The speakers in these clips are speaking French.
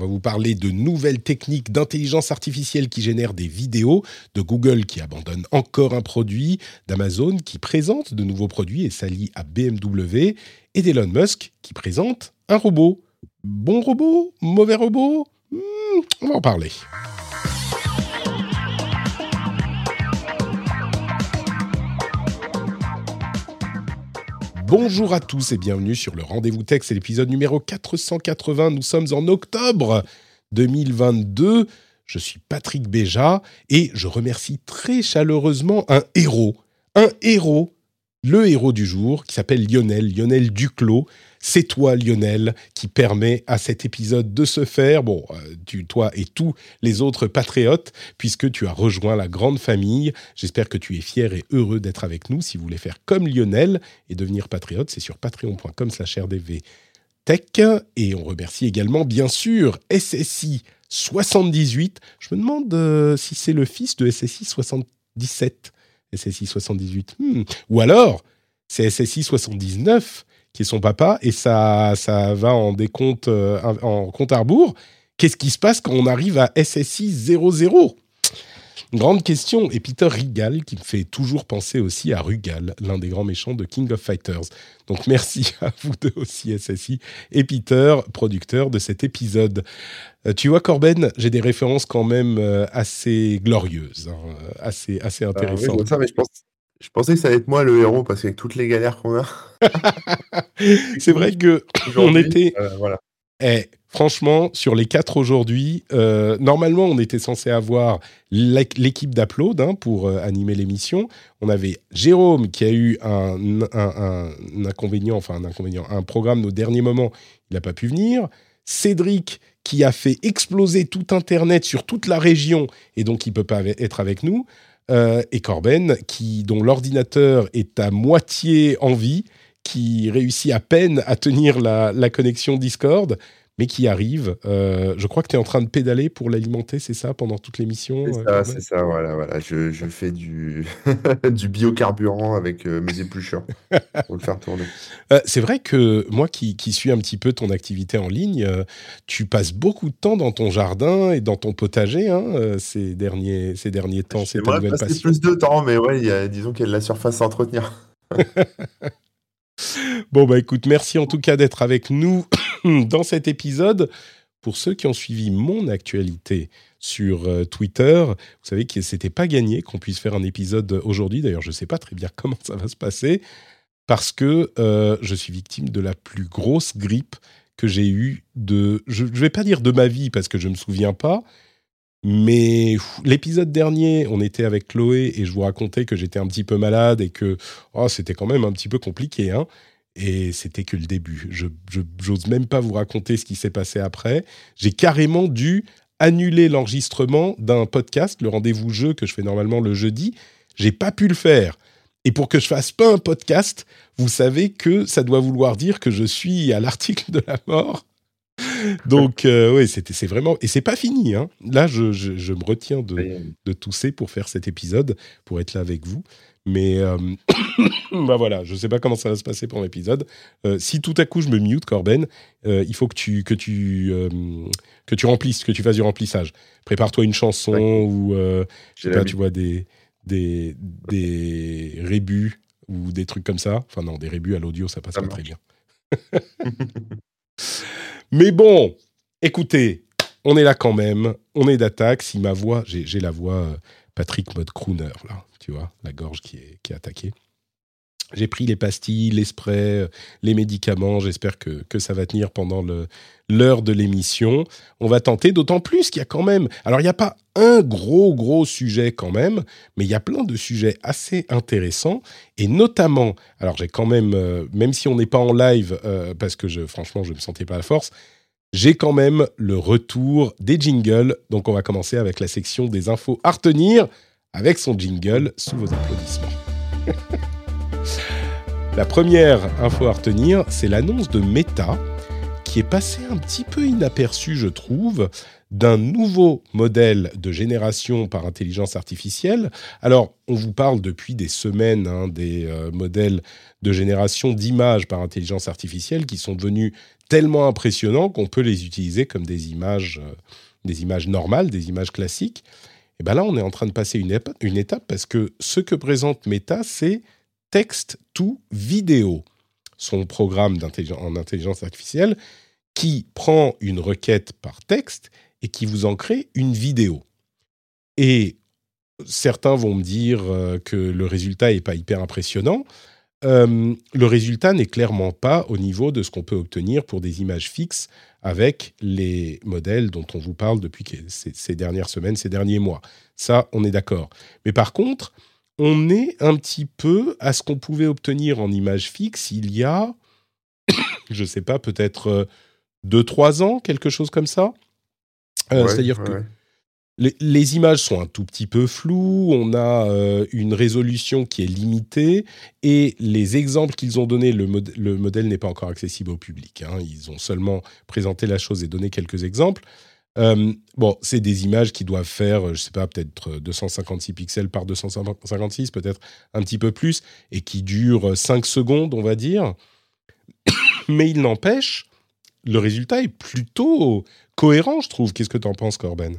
Va vous parler de nouvelles techniques d'intelligence artificielle qui génèrent des vidéos, de Google qui abandonne encore un produit, d'Amazon qui présente de nouveaux produits et s'allie à BMW, et d'Elon Musk qui présente un robot. Bon robot Mauvais robot? Hmm, On va en parler. Bonjour à tous et bienvenue sur le Rendez-vous Tech, c'est l'épisode numéro 480. Nous sommes en octobre 2022. Je suis Patrick Béja et je remercie très chaleureusement un héros. Un héros, le héros du jour, qui s'appelle Lionel, Lionel Duclos. C'est toi, Lionel, qui permet à cet épisode de se faire. Bon, euh, tu, toi et tous les autres patriotes, puisque tu as rejoint la grande famille. J'espère que tu es fier et heureux d'être avec nous. Si vous voulez faire comme Lionel et devenir patriote, c'est sur patreon.com slash rdv tech. Et on remercie également, bien sûr, SSI 78. Je me demande euh, si c'est le fils de SSI 77. SSI 78. Hmm. Ou alors, c'est SSI 79 qui est son papa, et ça, ça va en décompte, euh, en compte à rebours. Qu'est-ce qui se passe quand on arrive à SSI 00 Grande question. Et Peter Rigal, qui me fait toujours penser aussi à Rugal, l'un des grands méchants de King of Fighters. Donc merci à vous deux aussi, SSI, et Peter, producteur de cet épisode. Euh, tu vois, Corben, j'ai des références quand même euh, assez glorieuses, hein, assez, assez Ah oui, je intéressantes. vois ça, mais je, pense, je pensais que ça allait être moi le héros parce qu'avec toutes les galères qu'on a C'est vrai que on était, euh, voilà. Eh, franchement, sur les quatre aujourd'hui, euh, normalement, on était censé avoir l'é- l'équipe d'Upload hein, pour euh, animer l'émission. On avait Jérôme qui a eu un, un- inconvénient, enfin un inconvénient, un programme au dernier moment, il n'a pas pu venir. Cédric qui a fait exploser tout Internet sur toute la région et donc il peut pas être avec nous. Euh, et Corben dont l'ordinateur est à moitié en vie qui réussit à peine à tenir la connexion Discord, mais qui arrive. Euh, je crois que tu es en train de pédaler pour l'alimenter, c'est ça, pendant toute l'émission C'est euh, ça, c'est ça, voilà, voilà. Je, je fais du, du biocarburant avec euh, mes épluchures pour le faire tourner. C'est vrai que moi qui, qui suis un petit peu ton activité en ligne, tu passes beaucoup de temps dans ton jardin et dans ton potager hein, ces, derniers, ces derniers temps. C'est ta nouvelle passer passion. plus de temps, mais ouais, il y a, disons qu'il y a de la surface à entretenir. Bon, bah écoute, merci en tout cas d'être avec nous dans cet épisode. Pour ceux qui ont suivi mon actualité sur euh, Twitter, vous savez que c'était pas gagné qu'on puisse faire un épisode aujourd'hui. D'ailleurs, je ne sais pas très bien comment ça va se passer parce que euh, je suis victime de la plus grosse grippe que j'ai eue de. Je ne vais pas dire de ma vie parce que je ne me souviens pas. Mais l'épisode dernier, on était avec Chloé et je vous racontais que j'étais un petit peu malade et que oh, c'était quand même un petit peu compliqué. Hein et c'était que le début. Je j'ose même pas vous raconter ce qui s'est passé après. J'ai carrément dû annuler l'enregistrement d'un podcast, le rendez-vous jeu que je fais normalement le jeudi. J'ai pas pu le faire. Et pour que je fasse pas un podcast, vous savez que ça doit vouloir dire que je suis à l'article de la mort. Donc euh, oui, c'était c'est vraiment et c'est pas fini. Hein. Là, je, je, je me retiens de, de tousser pour faire cet épisode, pour être là avec vous. Mais euh, bah voilà, je sais pas comment ça va se passer pour l'épisode. Euh, si tout à coup je me mute, Corben, euh, il faut que tu que tu que tu remplisses, que tu fasses du remplissage. Prépare-toi une chanson Ouais. ou je sais pas, tu vois des des des rébus ou des trucs comme ça. Enfin non, des rébus à l'audio, ça passe Ça pas très bien. Mais bon, écoutez, on est là quand même, on est d'attaque. Si ma voix, j'ai la voix euh, Patrick mode crooner, là, tu vois, la gorge qui est attaquée. J'ai pris les pastilles, les sprays, euh, les médicaments. J'espère que, que ça va tenir pendant l'heure de l'émission. On va tenter, d'autant plus qu'il y a quand même. Alors, il n'y a pas un gros, gros sujet quand même, mais il y a plein de sujets assez intéressants. Et notamment, alors j'ai quand même, euh, même si on n'est pas en live, euh, parce que je, franchement, je ne me sentais pas à la force, j'ai quand même le retour des jingles. Donc on va commencer avec la section des infos à retenir avec son jingle sous vos applaudissements. la première info à retenir, c'est l'annonce de Meta qui est passée un petit peu inaperçue, je trouve, d'un nouveau modèle de génération par intelligence artificielle. Alors, on vous parle depuis des semaines hein, des euh, modèles de génération d'images par intelligence artificielle qui sont devenus tellement impressionnants qu'on peut les utiliser comme des images, euh, des images normales, des images classiques. Et bien là, on est en train de passer une, une étape parce que ce que présente Meta, c'est texte to vidéo, son programme en intelligence artificielle qui prend une requête par texte et qui vous en crée une vidéo. Et certains vont me dire euh, que le résultat n'est pas hyper impressionnant. Euh, le résultat n'est clairement pas au niveau de ce qu'on peut obtenir pour des images fixes avec les modèles dont on vous parle depuis ces, dernières semaines, ces derniers mois. Ça, on est d'accord. Mais par contre, on est un petit peu à ce qu'on pouvait obtenir en images fixes il y a, je ne sais pas, peut-être 2-3 euh, ans, quelque chose comme ça. Euh, c'est-à-dire que les, images sont un tout petit peu floues, on a euh, une résolution qui est limitée, et les exemples qu'ils ont donnés, le, modèle n'est pas encore accessible au public. Hein. ils ont seulement présenté la chose et donné quelques exemples. Euh, bon, c'est des images qui doivent faire, je ne sais pas, peut-être 256 pixels par 256, peut-être un petit peu plus, et qui durent 5 secondes, on va dire. Mais il n'empêche, le résultat est plutôt cohérent, je trouve. Qu'est-ce que tu en penses, Corben?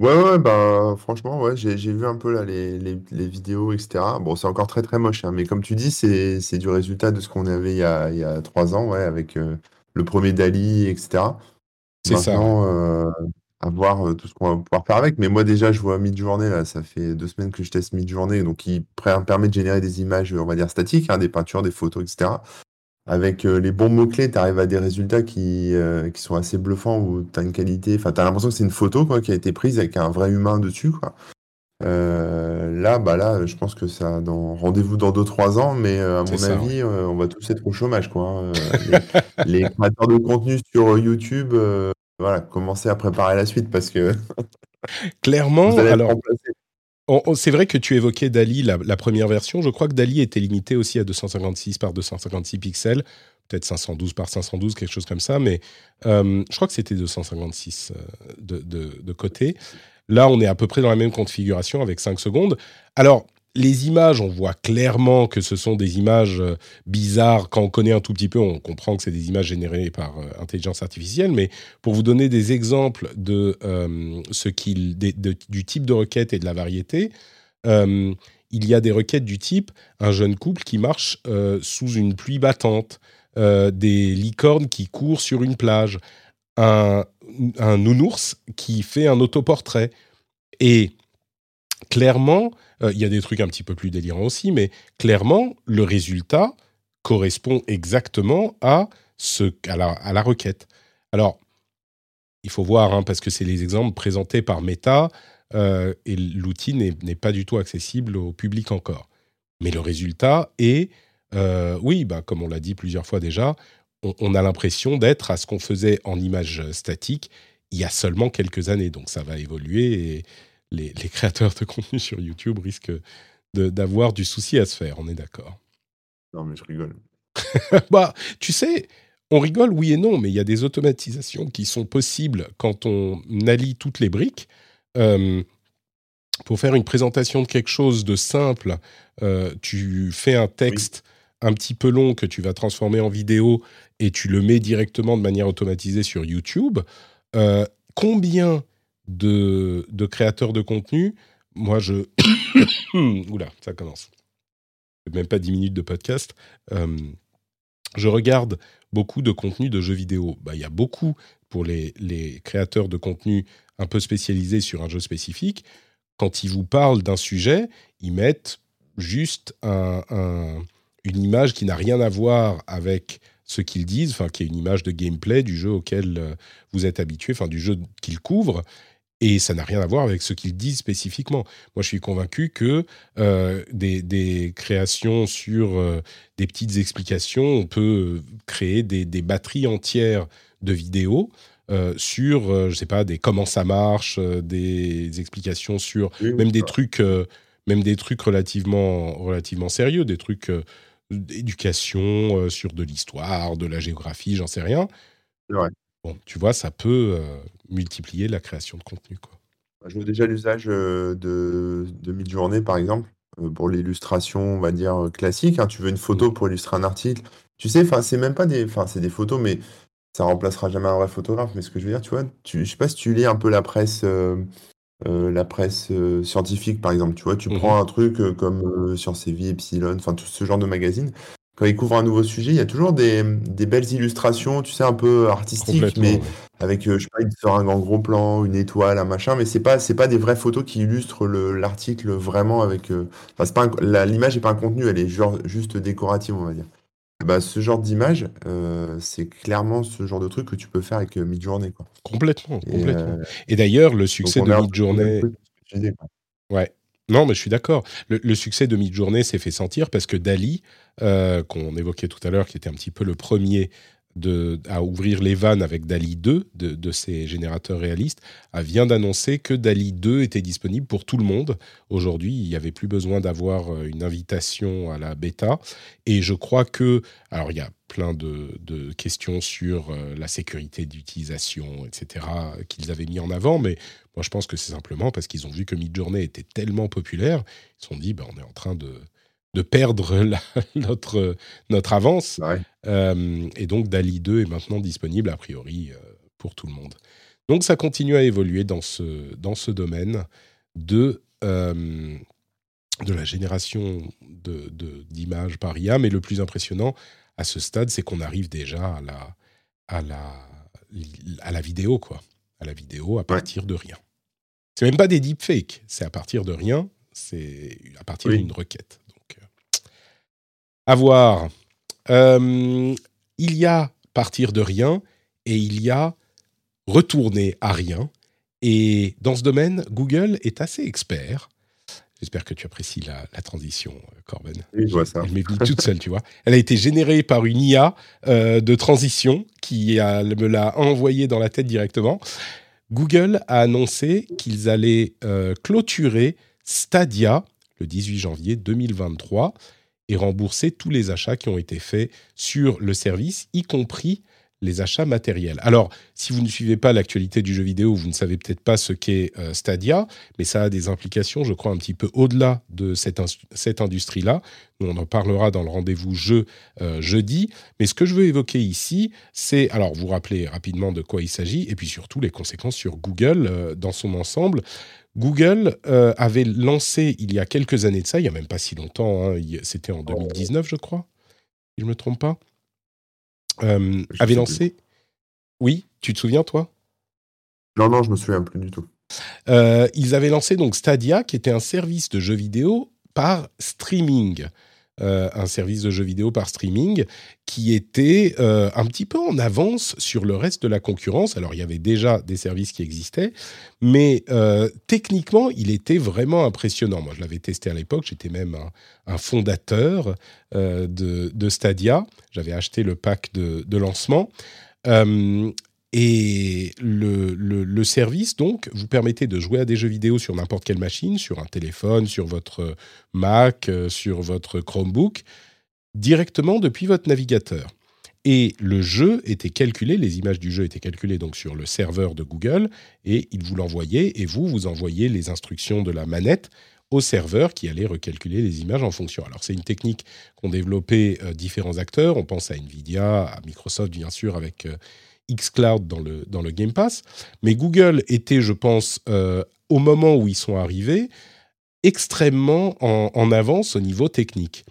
Ouais, bah, franchement, ouais, j'ai vu un peu là les, les, vidéos, etc. Bon, c'est encore très très moche, hein, mais comme tu dis, c'est du résultat de ce qu'on avait il y a, il trois ans, ouais, avec euh, le premier Dali, etc. C'est ça. Maintenant, euh, à voir euh, tout ce qu'on va pouvoir faire avec. Mais moi, déjà, je vois mid-journée, là, ça fait deux semaines que je teste mid-journée, donc il permet de générer des images, on va dire, statiques, hein, des peintures, des photos, etc avec euh, les bons mots-clés, tu arrives à des résultats qui, euh, qui sont assez bluffants où tu as une qualité. Enfin, tu as l'impression que c'est une photo quoi, qui a été prise avec un vrai humain dessus. Quoi. Euh, là, bah là, je pense que ça dans rendez-vous dans 2-3 ans, mais à mon avis, on va tous être au chômage. Quoi, hein. les, créateurs de contenu sur YouTube, voilà, commencez à préparer la suite parce que. Clairement, alors. C'est vrai que tu évoquais Dali, la, première version. Je crois que Dali était limité aussi à 256 par 256 pixels, peut-être 512 par 512, quelque chose comme ça, mais euh, je crois que c'était 256 euh, de, de, côté. Là, on est à peu près dans la même configuration avec 5 secondes. Alors, les images, on voit clairement que ce sont des images euh, bizarres. Quand on connaît un tout petit peu, on comprend que c'est des images générées par euh, intelligence artificielle. Mais pour vous donner des exemples de euh, ce qu'il, du type de requête et de la variété, il y a des requêtes du type un jeune couple qui marche sous une pluie battante, des licornes qui courent sur une plage, un, un nounours qui fait un autoportrait. Et clairement, euh, il y a des trucs un petit peu plus délirants aussi, mais clairement, le résultat correspond exactement à, ce, à, la, requête. Alors, il faut voir, hein, parce que c'est les exemples présentés par Meta, euh, et l'outil n'est pas du tout accessible au public encore. Mais le résultat est, euh, oui, bah, comme on l'a dit plusieurs fois déjà, on, on a l'impression d'être à ce qu'on faisait en image statique il y a seulement quelques années. Donc ça va évoluer et, les, créateurs de contenu sur YouTube risquent d'avoir du souci à se faire, on est d'accord. Non, mais je rigole. bah, tu sais, on rigole, oui et non, mais il y a des automatisations qui sont possibles quand on allie toutes les briques. Euh, pour faire une présentation de quelque chose de simple, euh, tu fais un texte un petit peu long que tu vas transformer en vidéo et tu le mets directement de manière automatisée sur YouTube. Euh, combien de, créateurs de contenu, moi je... Oula, ça commence. Même pas 10 minutes de podcast. Euh, je regarde beaucoup de contenu de jeux vidéo. Bah, il y a beaucoup pour les, créateurs de contenu un peu spécialisés sur un jeu spécifique. Quand ils vous parlent d'un sujet, ils mettent juste une image qui n'a rien à voir avec ce qu'ils disent, enfin qui est une image de gameplay du jeu auquel euh, vous êtes habitué, enfin du jeu qu'ils couvrent, Et ça n'a rien à voir avec ce qu'ils disent spécifiquement. Moi, je suis convaincu que euh, des, créations sur euh, des petites explications, on peut créer des, batteries entières de vidéos euh, sur, je sais pas, des comment ça marche, des explications sur même des trucs, même des trucs relativement, relativement sérieux, des trucs d'éducation sur de l'histoire, de la géographie, j'en sais rien. Bon, tu vois, ça peut multiplier la création de contenu. Quoi. Bah, je vois déjà l'usage de, de mid-journée, par exemple, pour l'illustration, on va dire, classique. Hein. Tu veux une photo mmh. pour illustrer un article. Tu sais, c'est même pas des. Enfin, c'est des photos, mais ça remplacera jamais un vrai photographe. Mais ce que je veux dire, tu vois, tu, je sais pas si tu lis un peu la presse. La presse scientifique, par exemple, tu vois, tu mmh prends un truc comme Science et Vie, Epsilon, enfin tout ce genre de magazine quand ils couvrent un nouveau sujet, il y a toujours des, belles illustrations, tu sais, un peu artistiques, mais avec, euh, je sais pas, une seringue en gros plan, une étoile, un machin, mais c'est pas, c'est pas des vraies photos qui illustrent l'article vraiment avec. Euh, pas l'image n'est pas un contenu, elle est genre, juste décorative, on va dire. Bah, ce genre d'image, euh, c'est clairement ce genre de truc que tu peux faire avec Midjourney, quoi. Complètement, complètement. Et d'ailleurs, le succès de Midjourney. Ouais, non, mais je suis d'accord. Le, succès de Midjourney s'est fait sentir parce que Dali, euh, qu'on évoquait tout à l'heure, qui était un petit peu le premier à ouvrir les vannes avec Dali 2 de, de ces générateurs réalistes, vient d'annoncer que Dali 2 était disponible pour tout le monde. Aujourd'hui, il n'y avait plus besoin d'avoir euh, une invitation à la bêta. Et je crois que, alors il y a plein de, de questions sur euh, la sécurité d'utilisation, etc., qu'ils avaient mis en avant, mais moi je pense que c'est simplement parce qu'ils ont vu que Midjourney était tellement populaire, ils se sont dit, ben, on est en train de de perdre notre, notre avance. Euh, et donc DALI 2 est maintenant disponible a priori euh, pour tout le monde. Donc ça continue à évoluer dans ce, dans ce domaine de, euh, de la génération d'images de, par IA. Mais le plus impressionnant à ce stade, c'est qu'on arrive déjà à la, à, la, à la vidéo, quoi. À la vidéo à partir de rien. C'est même pas des deepfakes, c'est à partir de rien, c'est à partir d'une requête à voir. Euh, il y a partir de rien et il y a retourner à rien. Et dans ce domaine, Google est assez expert. J'espère que tu apprécies la, transition, Corben. Oui, je vois ça. Elle m'est venue toute seule, tu vois. Elle a été générée par une IA euh, de transition qui me l'a envoyée dans la tête directement. Google a annoncé qu'ils allaient euh, clôturer Stadia le 18 janvier 2023 et rembourser tous les achats qui ont été faits sur le service, y compris les achats matériels. Alors, si vous ne suivez pas l'actualité du jeu vidéo, vous ne savez peut-être pas ce qu'est euh, Stadia, mais ça a des implications, je crois, un petit peu au-delà de cette, cette industrie-là. On en parlera dans le rendez-vous jeu euh, jeudi. Mais ce que je veux évoquer ici, c'est, alors vous rappelez rapidement de quoi il s'agit, et puis surtout les conséquences sur Google euh, dans son ensemble. Google euh, avait lancé il y a quelques années de ça, il n'y a même pas si longtemps, hein, c'était en 2019 je crois, si je ne me trompe pas, euh, avait lancé... Oui, tu te souviens toi? Non, non, je me souviens plus du tout. Euh, ils avaient lancé donc Stadia, qui était un service de jeux vidéo par streaming. Euh, un service de jeux vidéo par streaming qui était euh, un petit peu en avance sur le reste de la concurrence. Alors il y avait déjà des services qui existaient, mais euh, techniquement il était vraiment impressionnant. Moi je l'avais testé à l'époque, j'étais même un, fondateur de, Stadia. J'avais acheté le pack de, de lancement. Et le, service, donc, vous permettait de jouer à des jeux vidéo sur n'importe quelle machine, sur un téléphone, sur votre Mac, euh, sur votre Chromebook, directement depuis votre navigateur. Et le jeu était calculé, les images du jeu étaient calculées donc sur le serveur de Google, et il vous l'envoyait, et vous, vous envoyez les instructions de la manette au serveur qui allait recalculer les images en fonction. Alors c'est une technique qu'ont développé euh, différents acteurs, on pense à Nvidia, à Microsoft bien sûr avec... Euh, xCloud dans le, dans le Game Pass. Mais Google était, je pense, euh, au moment où ils sont arrivés, extrêmement en, avance au niveau technique.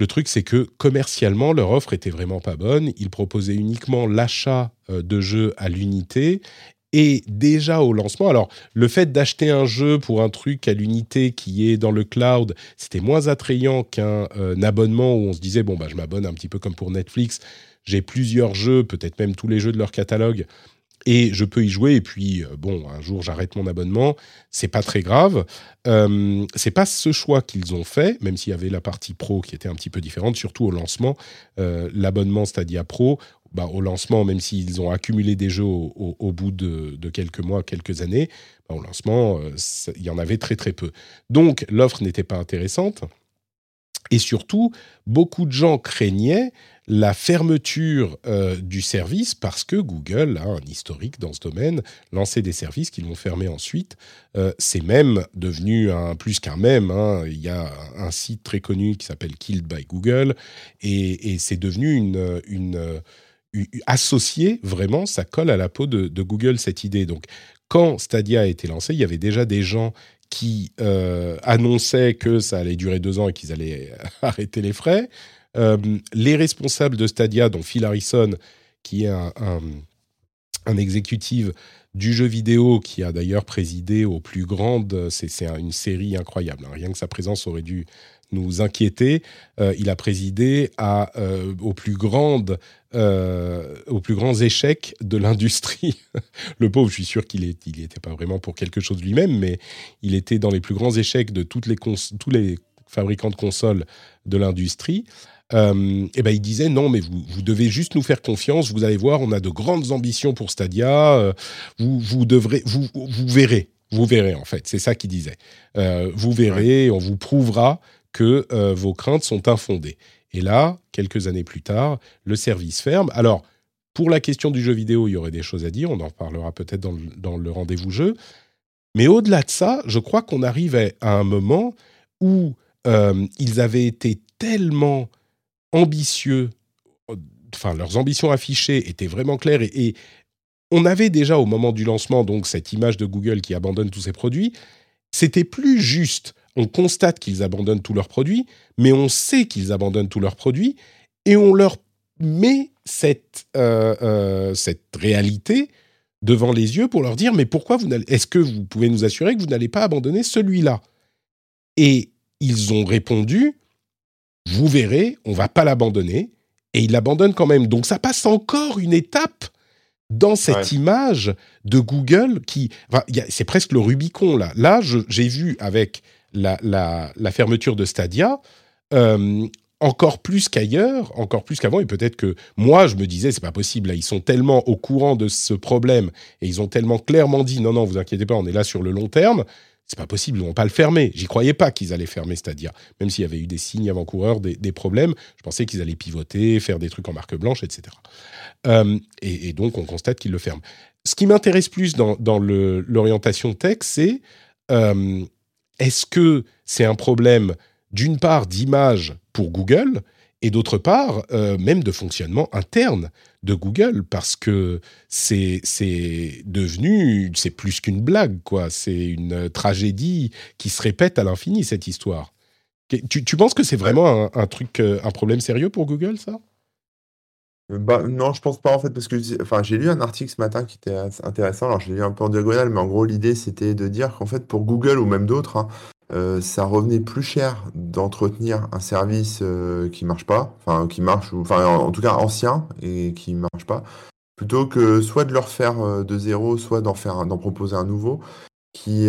Le truc, c'est que commercialement, leur offre était vraiment pas bonne. Ils proposaient uniquement l'achat euh, de jeux à l'unité. Et déjà au lancement, alors le fait d'acheter un jeu pour un truc à l'unité qui est dans le cloud, c'était moins attrayant qu'un euh, abonnement où on se disait bon bah je m'abonne un petit peu comme pour Netflix, j'ai plusieurs jeux, peut-être même tous les jeux de leur catalogue, et je peux y jouer. Et puis, euh, bon, un jour, j'arrête mon abonnement. C'est pas très grave. Euh, c'est pas ce choix qu'ils ont fait, même s'il y avait la partie pro qui était un petit peu différente, surtout au lancement. Euh, l'abonnement Stadia Pro, bah, au lancement, même s'ils ont accumulé des jeux au, bout de, quelques mois, quelques années, bah, au lancement, euh, il y en avait très très peu. Donc, l'offre n'était pas intéressante. Et surtout, beaucoup de gens craignaient la fermeture euh, du service parce que Google un historique dans ce domaine, lancer des services qu'ils vont fermer ensuite. Euh, c'est même devenu un, plus qu'un même. Hein. Il y a un site très connu qui s'appelle Killed by Google et, c'est devenu une, une, associé vraiment, ça colle à la peau de, de, Google cette idée. Donc quand Stadia a été lancé, il y avait déjà des gens qui euh, annonçaient que ça allait durer deux ans et qu'ils allaient arrêter les frais. Euh, les responsables de Stadia, dont Phil Harrison, qui est un, un, exécutif du jeu vidéo, qui a d'ailleurs présidé aux plus grandes, c'est une série incroyable, hein. rien que sa présence aurait dû nous inquiéter. Euh, il a présidé à, euh, aux, plus grandes, aux plus grands échecs de l'industrie. le pauvre, je suis sûr qu'il n'était pas vraiment pour quelque chose lui-même, mais il était dans les plus grands échecs de toutes les tous les fabricants de consoles de l'industrie euh, et ben il disait non, mais vous, vous, devez juste nous faire confiance. Vous allez voir, on a de grandes ambitions pour Stadia. Euh, vous, vous devrez, vous, vous verrez, vous verrez en fait. C'est ça qu'il disait. Euh, vous verrez, on vous prouvera que euh, vos craintes sont infondées. Et là, quelques années plus tard, le service ferme. Alors, pour la question du jeu vidéo, il y aurait des choses à dire. On en reparlera peut-être dans le, rendez-vous jeu. Mais au-delà de ça, je crois qu'on arrivait à un moment où euh, ils avaient été tellement ambitieux, enfin leurs ambitions affichées étaient vraiment claires et, on avait déjà au moment du lancement donc cette image de Google qui abandonne tous ses produits. C'était plus juste. On constate qu'ils abandonnent tous leurs produits, mais on sait qu'ils abandonnent tous leurs produits et on leur met cette, euh, euh, cette réalité devant les yeux pour leur dire mais pourquoi vous est-ce que vous pouvez nous assurer que vous n'allez pas abandonner celui-là? Et ils ont répondu vous verrez, on va pas l'abandonner. Et il l'abandonne quand même. Donc ça passe encore une étape dans cette image de Google qui... c'est presque le Rubicon là. Là, j'ai vu avec la, fermeture de Stadia, euh, encore plus qu'ailleurs, encore plus qu'avant, et peut-être que moi, je me disais, c'est pas possible, là, ils sont tellement au courant de ce problème, et ils ont tellement clairement dit, non, non, vous inquiétez pas, on est là sur le long terme, c'est pas possible, ils vont pas le fermer. J'y croyais pas qu'ils allaient fermer Stadia, même s'il y avait eu des signes avant-coureurs, des, problèmes. Je pensais qu'ils allaient pivoter, faire des trucs en marque blanche, etc. Euh, et, donc, on constate qu'ils le ferment. Ce qui m'intéresse plus dans, l'orientation tech, c'est euh, est-ce que c'est un problème d'une part d'image pour Google et d'autre part, euh, même de fonctionnement interne de Google, parce que c'est devenu, c'est plus qu'une blague, quoi. C'est une tragédie qui se répète à l'infini, cette histoire. Tu, tu penses que c'est vraiment un, truc, euh, un problème sérieux pour Google, ça? Bah, non, je pense pas en fait, parce que enfin, j'ai lu un article ce matin qui était intéressant. Alors, je l'ai lu un peu en diagonale, mais en gros, l'idée c'était de dire qu'en fait, pour Google ou même d'autres, hein, euh, ça revenait plus cher d'entretenir un service euh, qui marche pas, enfin qui marche, ou, enfin en, tout cas ancien et qui marche pas, plutôt que soit de le refaire euh, de zéro, soit d'en faire, d'en proposer un nouveau qui,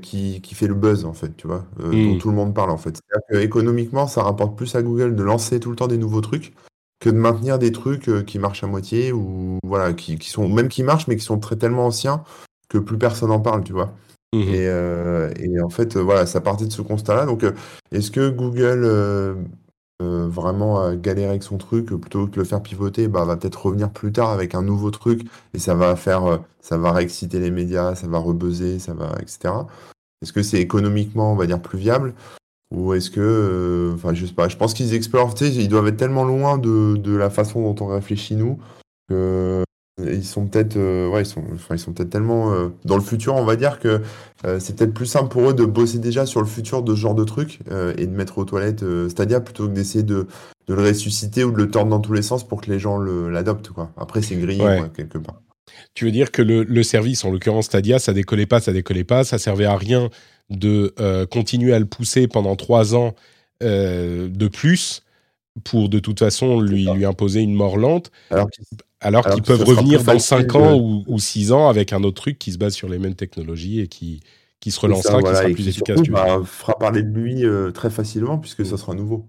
qui, qui fait le buzz en fait, tu vois, dont mmh. tout le monde parle en fait. C'est-à-dire économiquement, ça rapporte plus à Google de lancer tout le temps des nouveaux trucs que de maintenir des trucs qui marchent à moitié ou voilà, qui, qui sont même qui marchent mais qui sont très tellement anciens que plus personne en parle, tu vois. Mmh euh, et, en fait, voilà, ça partait de ce constat-là. Donc, euh, est-ce que Google euh, vraiment a galéré avec son truc plutôt que de le faire pivoter, bah, va peut-être revenir plus tard avec un nouveau truc et ça va faire, ça va réexciter les médias, ça va rebuzzer, ça va, etc. Est-ce que c'est économiquement, on va dire, plus viable? Ou est-ce que, enfin, je sais pas. Je pense qu'ils explorent, ils doivent être tellement loin de, de la façon dont on réfléchit nous que ils sont peut-être euh, ouais, ils sont, ils sont peut-être tellement euh, dans le futur, on va dire, que euh, c'est peut-être plus simple pour eux de bosser déjà sur le futur de ce genre de truc et de mettre aux toilettes Stadia plutôt que d'essayer de, de, le ressusciter ou de le tordre dans tous les sens pour que les gens l'adoptent. Quoi. Après, c'est grillé quelque part. Tu veux dire que le, le service, en l'occurrence Stadia, ça décollait pas, ça décollait pas, ça servait à rien de continuer à le pousser pendant trois ans de plus pour de toute façon lui, lui imposer une mort lente. Alors Alors, qu'ils peuvent revenir dans 5 ans ou, 6 ans avec un autre truc qui se base sur les mêmes technologies et qui, qui se relancera, qui sera plus efficace. Surtout, bah, fera parler de lui euh, très facilement puisque ça sera nouveau.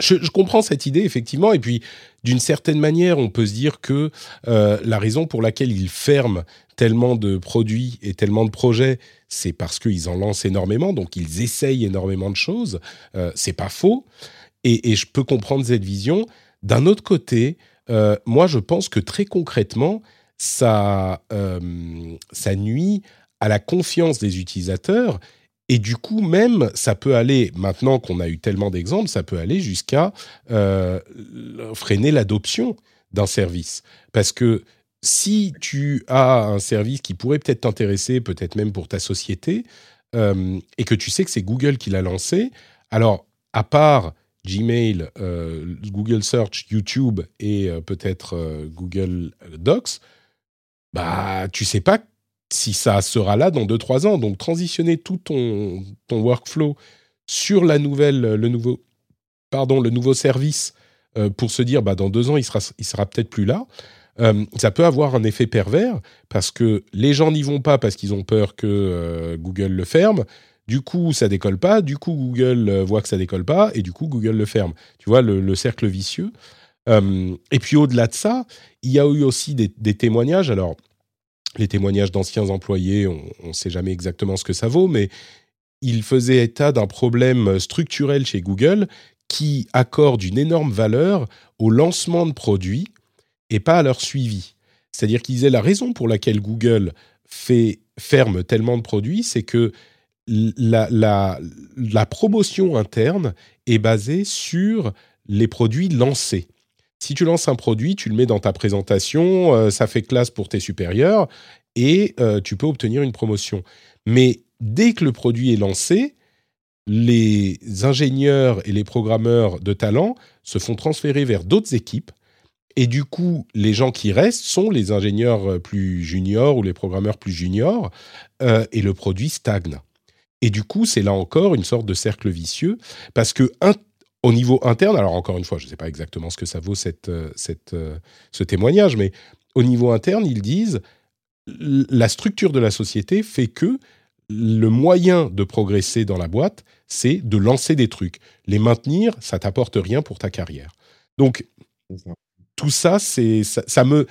Je, comprends cette idée, effectivement. Et puis, d'une certaine manière, on peut se dire que euh, la raison pour laquelle ils ferment tellement de produits et tellement de projets, c'est parce qu'ils en lancent énormément. Donc, ils essayent énormément de choses. Euh, c'est pas faux. Et, je peux comprendre cette vision. D'un autre côté, euh, moi, je pense que très concrètement, ça, euh, ça nuit à la confiance des utilisateurs. Et du coup, même, ça peut aller, maintenant qu'on a eu tellement d'exemples, ça peut aller jusqu'à euh, freiner l'adoption d'un service. Parce que si tu as un service qui pourrait peut-être t'intéresser, peut-être même pour ta société, et que tu sais que c'est Google qui l'a lancé, alors, à part Gmail, euh, Google Search, YouTube et euh, peut-être euh, Google Docs, bah tu sais pas si ça sera là dans 2-3 ans. Donc transitionner tout ton, ton workflow sur la nouvelle, le nouveau, pardon, le nouveau service pour se dire bah dans deux ans il sera, il sera peut-être plus là. ça peut avoir un effet pervers parce que les gens n'y vont pas parce qu'ils ont peur que Google le ferme. Du coup, ça décolle pas. Du coup, Google euh, voit que ça décolle pas et du coup, Google le ferme. Tu vois le, cercle vicieux. Euh, et puis au-delà de ça, il y a eu aussi des, témoignages. Alors, les témoignages d'anciens employés, on ne sait jamais exactement ce que ça vaut, mais ils faisaient état d'un problème structurel chez Google qui accorde une énorme valeur au lancement de produits et pas à leur suivi. C'est-à-dire qu'ils disaient la raison pour laquelle Google ferme tellement de produits, c'est que la, promotion interne est basée sur les produits lancés. Si tu lances un produit, tu le mets dans ta présentation, euh, ça fait classe pour tes supérieurs et euh, tu peux obtenir une promotion. Mais dès que le produit est lancé, les ingénieurs et les programmeurs de talent se font transférer vers d'autres équipes. Et du coup, les gens qui restent sont les ingénieurs plus juniors ou les programmeurs plus juniors, euh, et le produit stagne. Et du coup, c'est là encore une sorte de cercle vicieux, parce que au niveau interne, alors encore une fois, je ne sais pas exactement ce que ça vaut cette, euh, cette, euh, ce témoignage, mais au niveau interne, ils disent la structure de la société fait que le moyen de progresser dans la boîte, c'est de lancer des trucs. Les maintenir, ça t'apporte rien pour ta carrière. Donc, tout ça, c'est ça, me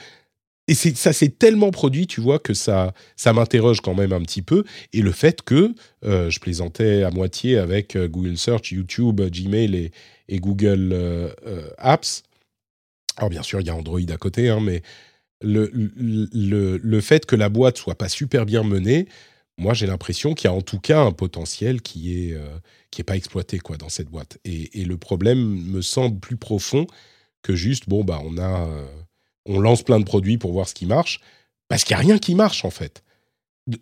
et ça s'est tellement produit, tu vois, que ça, ça m'interroge quand même un petit peu. Et le fait que euh, je plaisantais à moitié avec euh, Google Search, YouTube, Gmail et, Google euh, Apps. Alors bien sûr, il y a Android à côté, hein, mais le, le, le, fait que la boîte soit pas super bien menée, moi j'ai l'impression qu'il y a en tout cas un potentiel qui est qui est pas exploité quoi dans cette boîte. Et, et, le problème me semble plus profond que juste bon bah on a on lance plein de produits pour voir ce qui marche, parce qu'il n'y a rien qui marche en fait.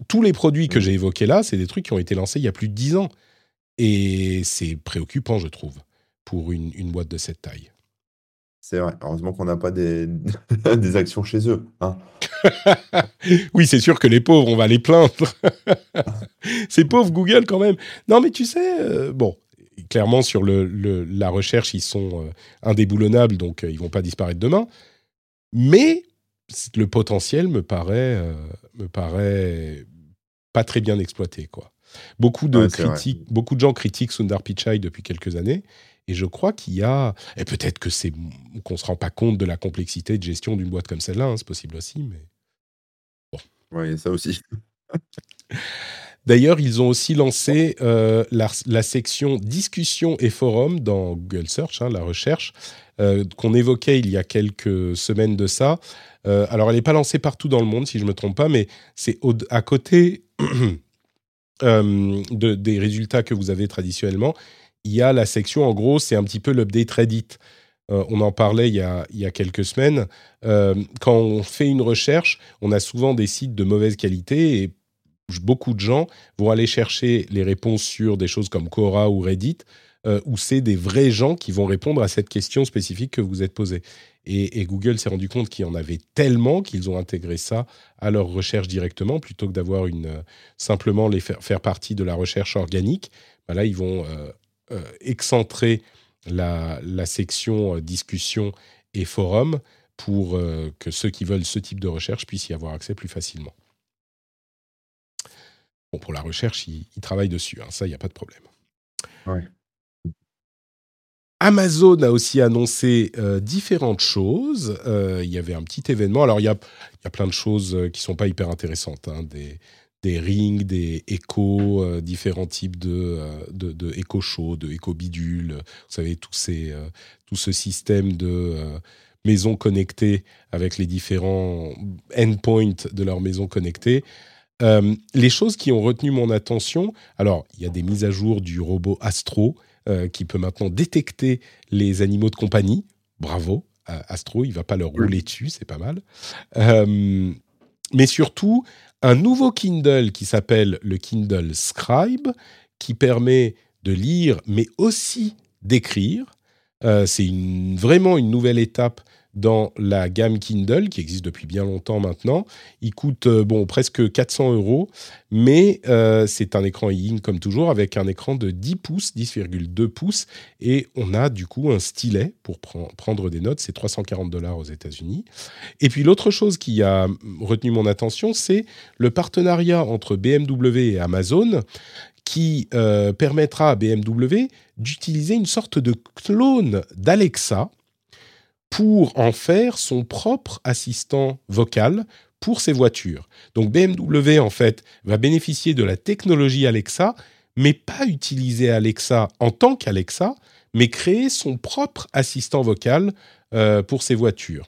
Tous les produits que j'ai évoqués là, c'est des trucs qui ont été lancés il y a plus de dix ans. Et c'est préoccupant, je trouve, pour une, boîte de cette taille. C'est vrai. Heureusement qu'on n'a pas des, des, actions chez eux. Hein. oui, c'est sûr que les pauvres, on va les plaindre. c'est pauvre Google quand même. Non, mais tu sais, euh, bon, clairement sur le, la recherche, ils sont euh, indéboulonnables, donc euh, ils vont pas disparaître demain. Mais le potentiel me paraît, euh, me paraît pas très bien exploité. Quoi. Beaucoup, de critiques, beaucoup de gens critiquent Sundar Pichai depuis quelques années. Et je crois qu'il y a. Et peut-être que c'est qu'on ne se rend pas compte de la complexité de gestion d'une boîte comme celle-là, hein, c'est possible aussi, mais. Bon. Oui, ça aussi. D'ailleurs, ils ont aussi lancé euh, la, section discussion et forum dans Google Search, hein, la recherche, euh, qu'on évoquait il y a quelques semaines de ça. Euh, alors, elle n'est pas lancée partout dans le monde, si je ne me trompe pas, mais c'est à côté de, des résultats que vous avez traditionnellement. Il y a la section, en gros, c'est un petit peu l'update Reddit. on en parlait il y a, il y a quelques semaines. quand on fait une recherche, on a souvent des sites de mauvaise qualité et beaucoup de gens vont aller chercher les réponses sur des choses comme Quora ou Reddit, euh, où c'est des vrais gens qui vont répondre à cette question spécifique que vous êtes posée. Et, Google s'est rendu compte qu'il y en avait tellement qu'ils ont intégré ça à leur recherche directement, plutôt que d'avoir une euh, simplement les faire, faire, partie de la recherche organique. Ben là, ils vont euh, excentrer la, la, section discussion et forum pour que ceux qui veulent ce type de recherche puissent y avoir accès plus facilement. Bon, pour la recherche, ils, travaillent dessus, hein, ça, il n'y a pas de problème. Amazon a aussi annoncé euh, différentes choses. Euh, il y avait un petit événement. Alors, il y a, y a plein de choses euh, qui ne sont pas hyper intéressantes. Hein. Des, des, rings, des échos, différents types de, de, de échos chauds, de échos bidules. Vous savez, tous ces, tout ce système de maisons connectées avec les différents endpoints de leurs maisons connectées. les choses qui ont retenu mon attention, alors il y a des mises à jour du robot Astro euh, qui peut maintenant détecter les animaux de compagnie. Bravo, Astro, il va pas leur rouler dessus, c'est pas mal. Euh, mais surtout, un nouveau Kindle qui s'appelle le Kindle Scribe, qui permet de lire, mais aussi d'écrire. Euh, c'est vraiment une nouvelle étape dans la gamme Kindle, qui existe depuis bien longtemps maintenant. Il coûte euh, bon, presque 400 euros, mais euh, c'est un écran e comme toujours, avec un écran de 10 pouces, 10,2 pouces, et on a du coup un stylet pour prendre des notes. C'est 340 dollars aux États-Unis. Et puis l'autre chose qui a retenu mon attention, c'est le partenariat entre BMW et Amazon qui euh, permettra à BMW d'utiliser une sorte de clone d'Alexa pour en faire son propre assistant vocal pour ses voitures. Donc BMW, en fait, va bénéficier de la technologie Alexa, mais pas utiliser Alexa en tant qu'Alexa, mais créer son propre assistant vocal euh, pour ses voitures.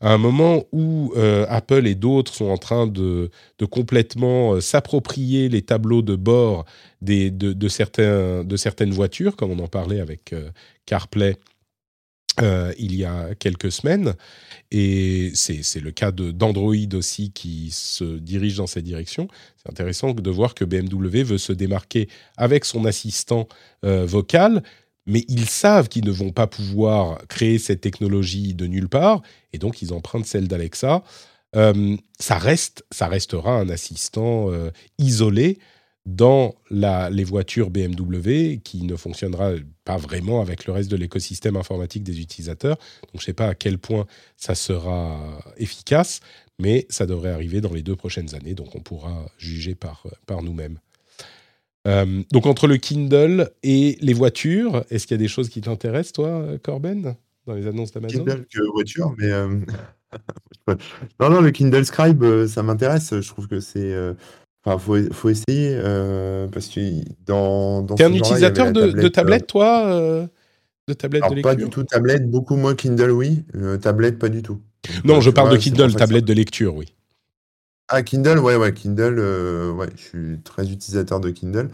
À un moment où euh, Apple et d'autres sont en train de, complètement euh, s'approprier les tableaux de bord de certaines voitures, comme on en parlait avec CarPlay euh, il y a quelques semaines. Et c'est le cas d'Android aussi qui se dirige dans cette direction. C'est intéressant de voir que BMW veut se démarquer avec son assistant euh, vocal, mais ils savent qu'ils ne vont pas pouvoir créer cette technologie de nulle part, et donc ils empruntent celle d'Alexa. Euh, ça, reste, ça restera un assistant isolé dans les voitures BMW qui ne fonctionnera pas vraiment avec le reste de l'écosystème informatique des utilisateurs. Donc je ne sais pas à quel point ça sera efficace, mais ça devrait arriver dans les deux prochaines années, donc on pourra juger par, par nous-mêmes. Euh, donc entre le Kindle et les voitures, est-ce qu'il y a des choses qui t'intéressent, toi, Corben, dans les annonces d'Amazon? Kindle que voiture, mais... Euh, non, non, le Kindle Scribe, euh, ça m'intéresse. Je trouve que c'est Enfin, faut, faut essayer euh, parce que dans. dans T'es un utilisateur de, tablette, de tablette, toi euh, De tablette de lecture Pas du tout tablette, beaucoup moins Kindle, oui. Euh, tablette, pas du tout. non, je parle de Kindle, tablette de lecture, oui. Ah, Kindle, ouais, ouais, Kindle, ouais, je suis très utilisateur de Kindle.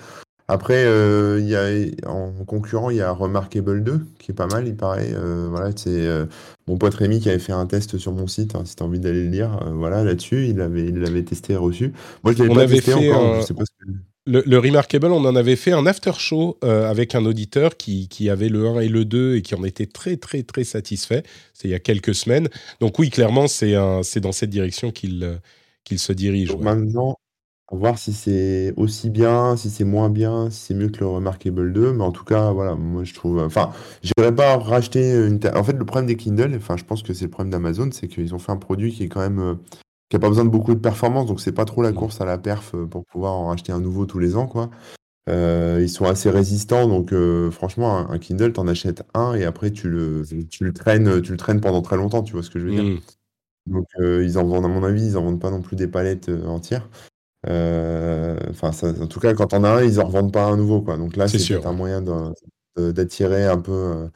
Après, euh, il y a, en concurrent, il y a Remarkable 2, qui est pas mal, il paraît. Euh, voilà, c'est euh, mon pote Rémi qui avait fait un test sur mon site, hein, si tu as envie d'aller le lire. voilà, là-dessus, il l'avait il l'avait testé et reçu. Moi, je l'avais pas testé encore, sais pas le, Remarkable, on en avait fait un after show avec un auditeur qui, qui, avait le 1 et le 2 et qui en était très, très, très satisfait. C'est il y a quelques semaines. Donc, oui, clairement, c'est dans cette direction qu'il qu'il se dirige. Maintenant, voir si c'est aussi bien, si c'est moins bien, si c'est mieux que le Remarkable 2, mais en tout cas, voilà, moi je trouve. Enfin, j'irais pas racheter une. En fait, le problème des Kindle, enfin, je pense que c'est le problème d'Amazon, c'est qu'ils ont fait un produit qui est quand même. Euh, qui a pas besoin de beaucoup de performance, donc c'est pas trop la mmh. course à la perf euh, pour pouvoir en racheter un nouveau tous les ans, quoi. Euh, ils sont assez résistants, donc franchement, un, Kindle, t'en achètes un et après tu le, tu le traînes, tu le traînes pendant très longtemps, tu vois ce que je veux dire. Mmh. Donc ils en vendent, à mon avis, ils en vendent pas non plus des palettes entières. Euh, enfin, en tout cas, quand on a un, ils en revendent pas un nouveau, quoi. Donc là, c'est un moyen d'attirer un peu euh,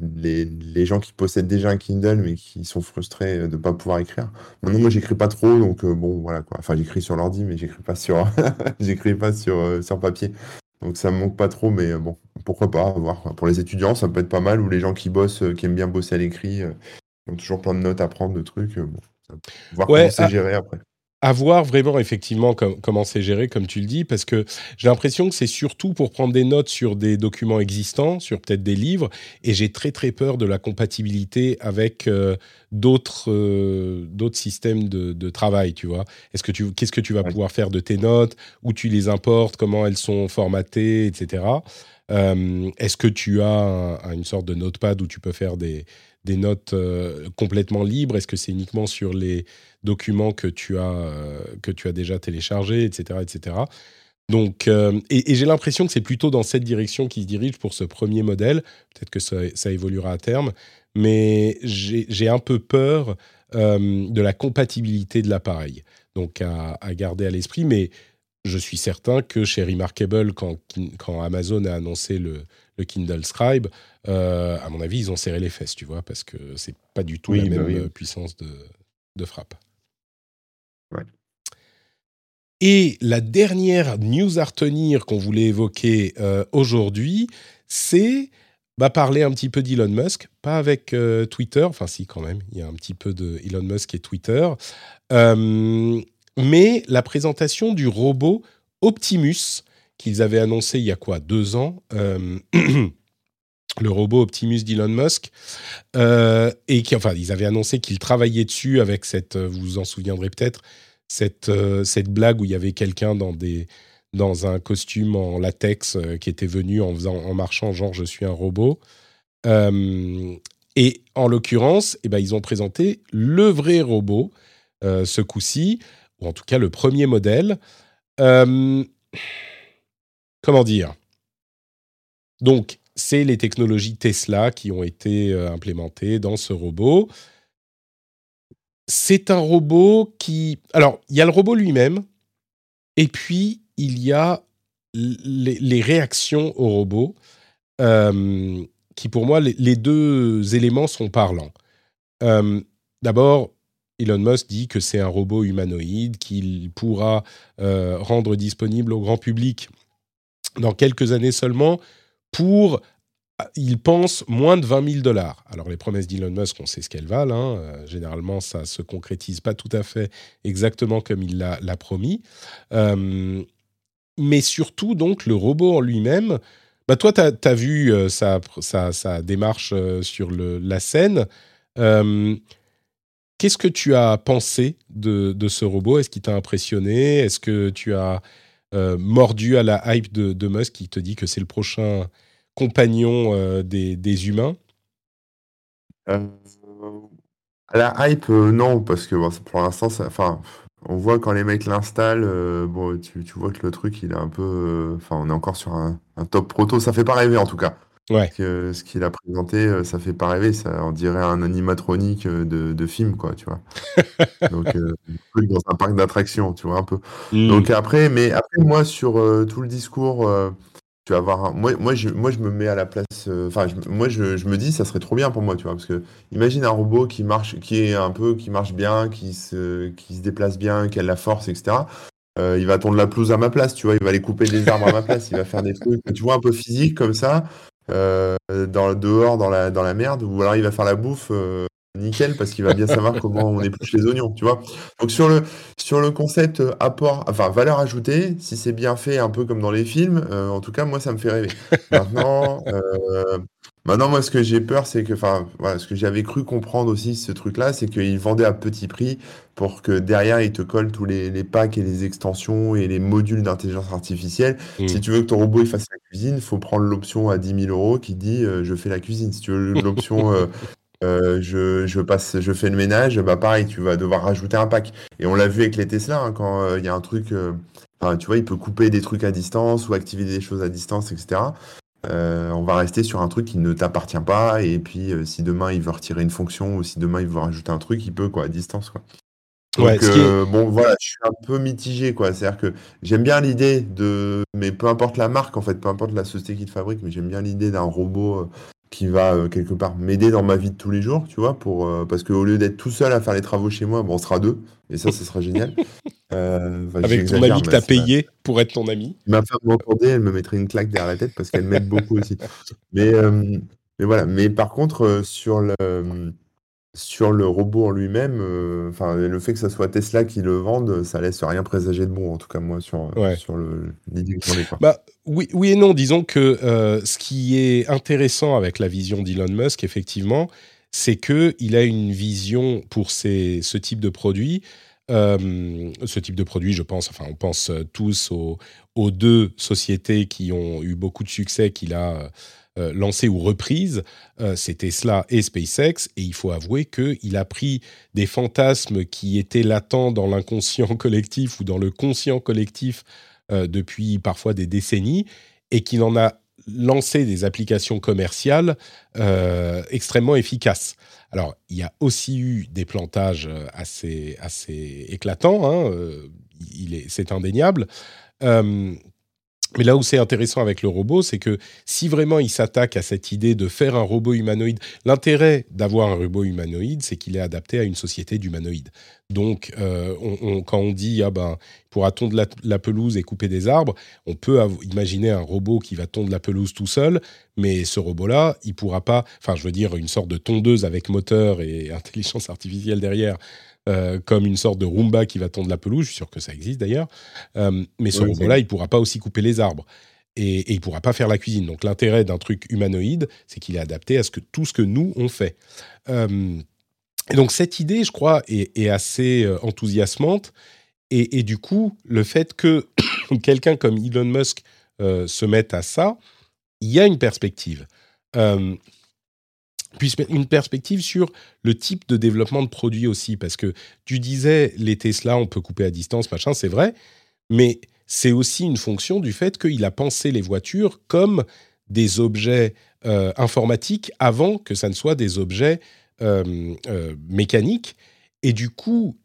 les, gens qui possèdent déjà un Kindle, mais qui sont frustrés de ne pas pouvoir écrire. Maintenant, moi, j'écris pas trop, donc euh, bon, voilà, quoi. Enfin, j'écris sur l'ordi, mais j'écris pas sur, j'écris pas sur, sur papier. Donc ça me manque pas trop, mais bon, pourquoi pas, voir. Pour les étudiants, ça peut être pas mal, ou les gens qui bossent, qui aiment bien bosser à l'écrit, qui ont toujours plein de notes à prendre, de trucs. Bon, voir comment c'est ah géré après à voir vraiment effectivement comment c'est géré, comme tu le dis, parce que j'ai l'impression que c'est surtout pour prendre des notes sur des documents existants, sur peut-être des livres, et j'ai très très peur de la compatibilité avec euh, d'autres d'autres systèmes de, travail, tu vois. Est-ce que tu qu'est-ce que tu vas pouvoir faire de tes notes, où tu les importes, comment elles sont formatées, etc. Est-ce que tu as une sorte de notepad où tu peux faire des des notes complètement libres? Est-ce que c'est uniquement sur les documents que tu as que tu as déjà téléchargés, etc., etc. Donc, euh, et, j'ai l'impression que c'est plutôt dans cette direction qu'il se dirige pour ce premier modèle. Peut-être que ça, évoluera à terme, mais j'ai un peu peur euh, de la compatibilité de l'appareil. Donc, à, garder à l'esprit. Mais je suis certain que chez Remarkable, quand, quand Amazon a annoncé le, Kindle Scribe, euh, à mon avis, ils ont serré les fesses, tu vois, parce que c'est pas du tout la bah même puissance de, de frappe. Ouais. Et la dernière news à retenir qu'on voulait évoquer euh, aujourd'hui, c'est bah, parler un petit peu d'Elon Musk, pas avec euh, Twitter, enfin si quand même, il y a un petit peu de Elon Musk et Twitter, euh, mais la présentation du robot Optimus qu'ils avaient annoncé il y a quoi, deux ans le robot Optimus d'Elon Musk, et qui, enfin, ils avaient annoncé qu'ils travaillaient dessus avec cette, vous vous en souviendrez peut-être, cette, euh, cette blague où il y avait quelqu'un dans, des, dans un costume en latex euh, qui était venu en, faisant, en marchant genre je suis un robot. Euh, et en l'occurrence, eh ben, ils ont présenté le vrai robot ce coup-ci, ou en tout cas le premier modèle. comment dire? Donc, c'est les technologies Tesla qui ont été implémentées dans ce robot c'est un robot qui... Alors, il y a le robot lui-même, et puis il y a les, réactions au robot, euh, qui pour moi, les, deux éléments sont parlants. Euh, d'abord, Elon Musk dit que c'est un robot humanoïde qu'il pourra euh, rendre disponible au grand public dans quelques années seulement pour il pense moins de 20 000 dollars. Alors les promesses d'Elon Musk, on sait ce qu'elles valent. Hein. Euh, généralement, ça se concrétise pas tout à fait exactement comme il l'a promis. Euh, mais surtout, donc, le robot en lui-même, bah, toi, tu as, vu euh, sa, démarche sur la scène. Qu'est-ce que tu as pensé de, ce robot? Est-ce qu'il t'a impressionné? Est-ce que tu as mordu à la hype de, Musk qui te dit que c'est le prochain compagnon euh, des, humains? Euh, À la hype, euh, non, parce que pour l'instant, enfin, on voit quand les mecs l'installent, bon, tu, vois que le truc, il est un peu. Enfin, on est encore sur un, top proto. Ça fait pas rêver en tout cas. Ouais. Que, ce qu'il a présenté, ça fait pas rêver. Ça, on dirait un animatronique de, film, quoi, tu vois. Donc, dans un parc d'attractions, tu vois, un peu. Hmm. Donc après, mais après, moi, sur tout le discours tu vas avoir moi, moi, je, moi, je me mets à la place. Euh, enfin, moi, je, je, me dis, ça serait trop bien pour moi, tu vois. Parce que imagine un robot qui marche, qui est un peu, qui marche bien, qui se, qui se déplace bien, qui a de la force, etc. Euh, il va tondre la pelouse à ma place, tu vois. Il va aller couper des arbres à ma place. Il va faire des trucs, tu vois, un peu physique comme ça. Euh, dans, dehors, dans la, dans la merde. Ou alors il va faire la bouffe nickel parce qu'il va bien savoir comment on épluche les oignons, tu vois. Donc sur le sur le concept euh, apport, enfin valeur ajoutée, si c'est bien fait, un peu comme dans les films, euh, en tout cas moi ça me fait rêver. Maintenant, euh, maintenant moi ce que j'ai peur, c'est que, enfin voilà, ce que j'avais cru comprendre aussi ce truc-là, c'est qu'ils vendaient à petit prix pour que derrière ils te collent tous les, les packs et les extensions et les modules d'intelligence artificielle. Mmh. Si tu veux que ton robot il fasse la cuisine, il faut prendre l'option à 10 000 euros qui dit je fais la cuisine. Si tu veux l'option euh, je, je, passe, je fais le ménage, bah pareil, tu vas devoir rajouter un pack. Et on l'a vu avec les Tesla, hein, quand euh, il y a un truc, euh, tu vois, il peut couper des trucs à distance ou activer des choses à distance, etc. on va rester sur un truc qui ne t'appartient pas. Et puis, si demain il veut retirer une fonction ou si demain il veut rajouter un truc, il peut, quoi, à distance, quoi. Donc, bon, voilà, je suis un peu mitigé, quoi. C'est-à-dire que j'aime bien l'idée de, mais peu importe la marque, en fait, peu importe la société qui le fabrique, mais j'aime bien l'idée d'un robot qui va euh, quelque part m'aider dans ma vie de tous les jours, tu vois, pour, euh, parce qu'au lieu d'être tout seul à faire les travaux chez moi, bon, on sera deux, et ça, ce sera génial. Euh, Avec ton ami que tu as payé pour être ton ami. Ma femme m'entendait, elle me mettrait une claque derrière la tête parce qu'elle m'aide beaucoup aussi. Mais, mais voilà, mais par contre, sur le sur le robot en lui-même, euh, enfin le fait que ce soit Tesla qui le vende, ça laisse rien présager de bon, en tout cas moi sur, sur l'idée que j'en ai. Bah, oui, oui et non, disons que euh, ce qui est intéressant avec la vision d'Elon Musk, effectivement, c'est que il a une vision pour ces, ce type de produit. Euh, ce type de produit, je pense, enfin, on pense tous aux, deux sociétés qui ont eu beaucoup de succès qu'il a euh, lancées ou reprises, euh, c'est Tesla et SpaceX, et il faut avouer qu'il a pris des fantasmes qui étaient latents dans l'inconscient collectif ou dans le conscient collectif euh, depuis parfois des décennies, et qu'il en a lancé des applications commerciales extrêmement efficaces. Alors, il y a aussi eu des plantages assez, assez éclatants, hein, c'est indéniable. Mais là où c'est intéressant avec le robot, c'est que si vraiment il s'attaque à cette idée de faire un robot humanoïde, l'intérêt d'avoir un robot humanoïde, c'est qu'il est adapté à une société d'humanoïdes. Donc, euh, quand on dit ah ben pourra tondre la, pelouse et couper des arbres, on peut imaginer un robot qui va tondre la pelouse tout seul, mais ce robot-là, il pourra pas. Enfin, je veux dire une sorte de tondeuse avec moteur et intelligence artificielle derrière euh, comme une sorte de Roomba qui va tondre la pelouse. Je suis sûr que ça existe d'ailleurs. Euh, mais ce robot-là, il ne pourra pas aussi couper les arbres. Et, et il ne pourra pas faire la cuisine. Donc l'intérêt d'un truc humanoïde, c'est qu'il est adapté à ce que, tout ce que nous, on fait. Euh, et donc cette idée, je crois, est, assez enthousiasmante. Et, du coup, le fait que quelqu'un comme Elon Musk se mette à ça, il y a une perspective mettre une perspective sur le type de développement de produits aussi. Parce que tu disais, les Tesla, on peut couper à distance, machin, c'est vrai, mais c'est aussi une fonction du fait qu'il a pensé les voitures comme des objets euh, informatiques avant que ça ne soit des objets euh, euh, mécaniques. Et du coup,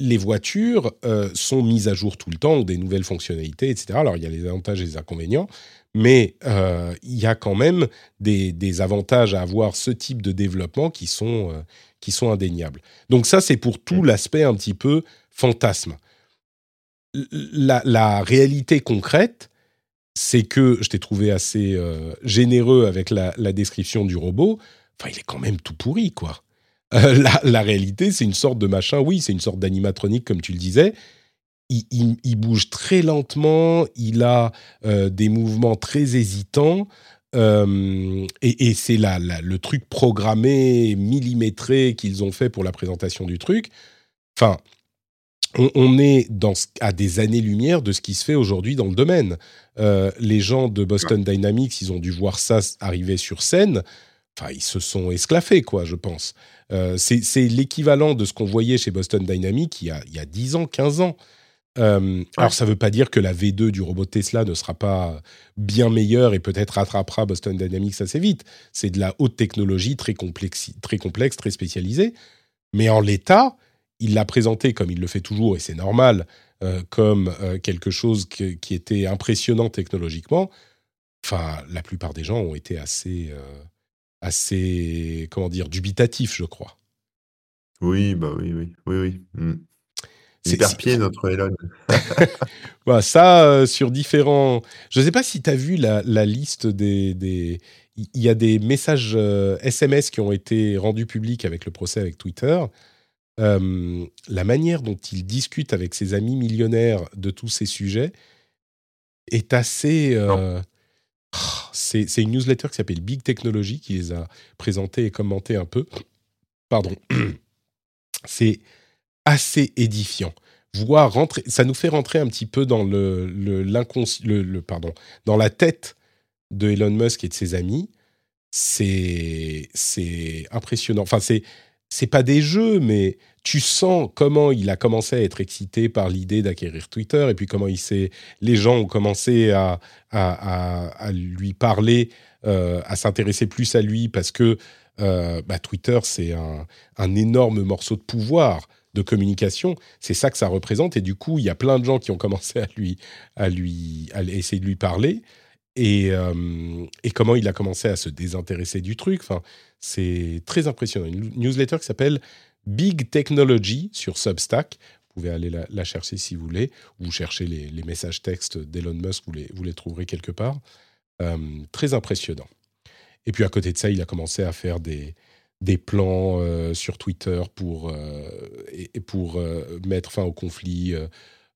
les voitures sont mises à jour tout le temps, ont des nouvelles fonctionnalités, etc. Alors, il y a les avantages et les inconvénients, mais euh, il y a quand même des, avantages à avoir ce type de développement qui sont, euh, qui sont indéniables. Donc ça, c'est pour tout l'aspect un petit peu fantasme. La, réalité concrète, c'est que je t'ai trouvé assez euh, généreux avec la, description du robot. Enfin, il est quand même tout pourri, quoi. La, la, réalité, c'est une sorte de machin, oui, c'est une sorte d'animatronique, comme tu le disais, il, bouge très lentement, il a euh, des mouvements très hésitants. Euh, et, c'est là, le truc programmé, millimétré qu'ils ont fait pour la présentation du truc. Enfin, on, est dans, à des années-lumière de ce qui se fait aujourd'hui dans le domaine. Euh, les gens de Boston Dynamics, ils ont dû voir ça arriver sur scène. Enfin, ils se sont esclaffés, quoi, je pense. c'est l'équivalent de ce qu'on voyait chez Boston Dynamics il y, a, il y a 10 ans, 15 ans. Euh, alors, ça ne veut pas dire que la V2 du robot Tesla ne sera pas bien meilleure et peut-être rattrapera Boston Dynamics assez vite. C'est de la haute technologie très, complexe, très complexe, très spécialisée. Mais en l'état, il l'a présenté comme il le fait toujours, et c'est normal, euh, comme euh, quelque chose qui était impressionnant technologiquement. Enfin, la plupart des gens ont été assez, assez comment dire, dubitatifs, je crois. Oui, bah oui, oui, oui, oui. Hmm. C'est pied notre Elon. voilà, ça, euh, sur différents. Je ne sais pas si tu as vu la, liste des, des. Il y a des messages SMS euh, qui ont été rendus publics avec le procès avec Twitter. Euh, la manière dont il discute avec ses amis millionnaires de tous ces sujets est assez. C'est une newsletter qui s'appelle Big Technology qui les a présentés et commentés un peu. Pardon. C'est assez édifiant. Voir rentrer, ça nous fait rentrer un petit peu dans le, le, pardon, dans la tête de Elon Musk et de ses amis. C'est, c'est impressionnant. Enfin, c'est, c'est pas des jeux, mais tu sens comment il a commencé à être excité par l'idée d'acquérir Twitter et puis comment il les gens ont commencé à, à, lui parler, euh, à s'intéresser plus à lui parce que euh, bah, Twitter, c'est un, un, énorme morceau de pouvoir de communication. C'est ça que ça représente. Et du coup, il y a plein de gens qui ont commencé à lui, à lui, essayer de lui parler. Et, euh, et, comment il a commencé à se désintéresser du truc. C'est très impressionnant. Une newsletter qui s'appelle Big Technology sur Substack. Vous pouvez aller la, chercher si vous voulez, ou chercher les, messages textes d'Elon Musk, vous les, vous trouverez quelque part. Euh, très impressionnant. Et puis à côté de ça, il a commencé à faire des, des plans euh, sur Twitter pour, euh, et, pour mettre fin au conflit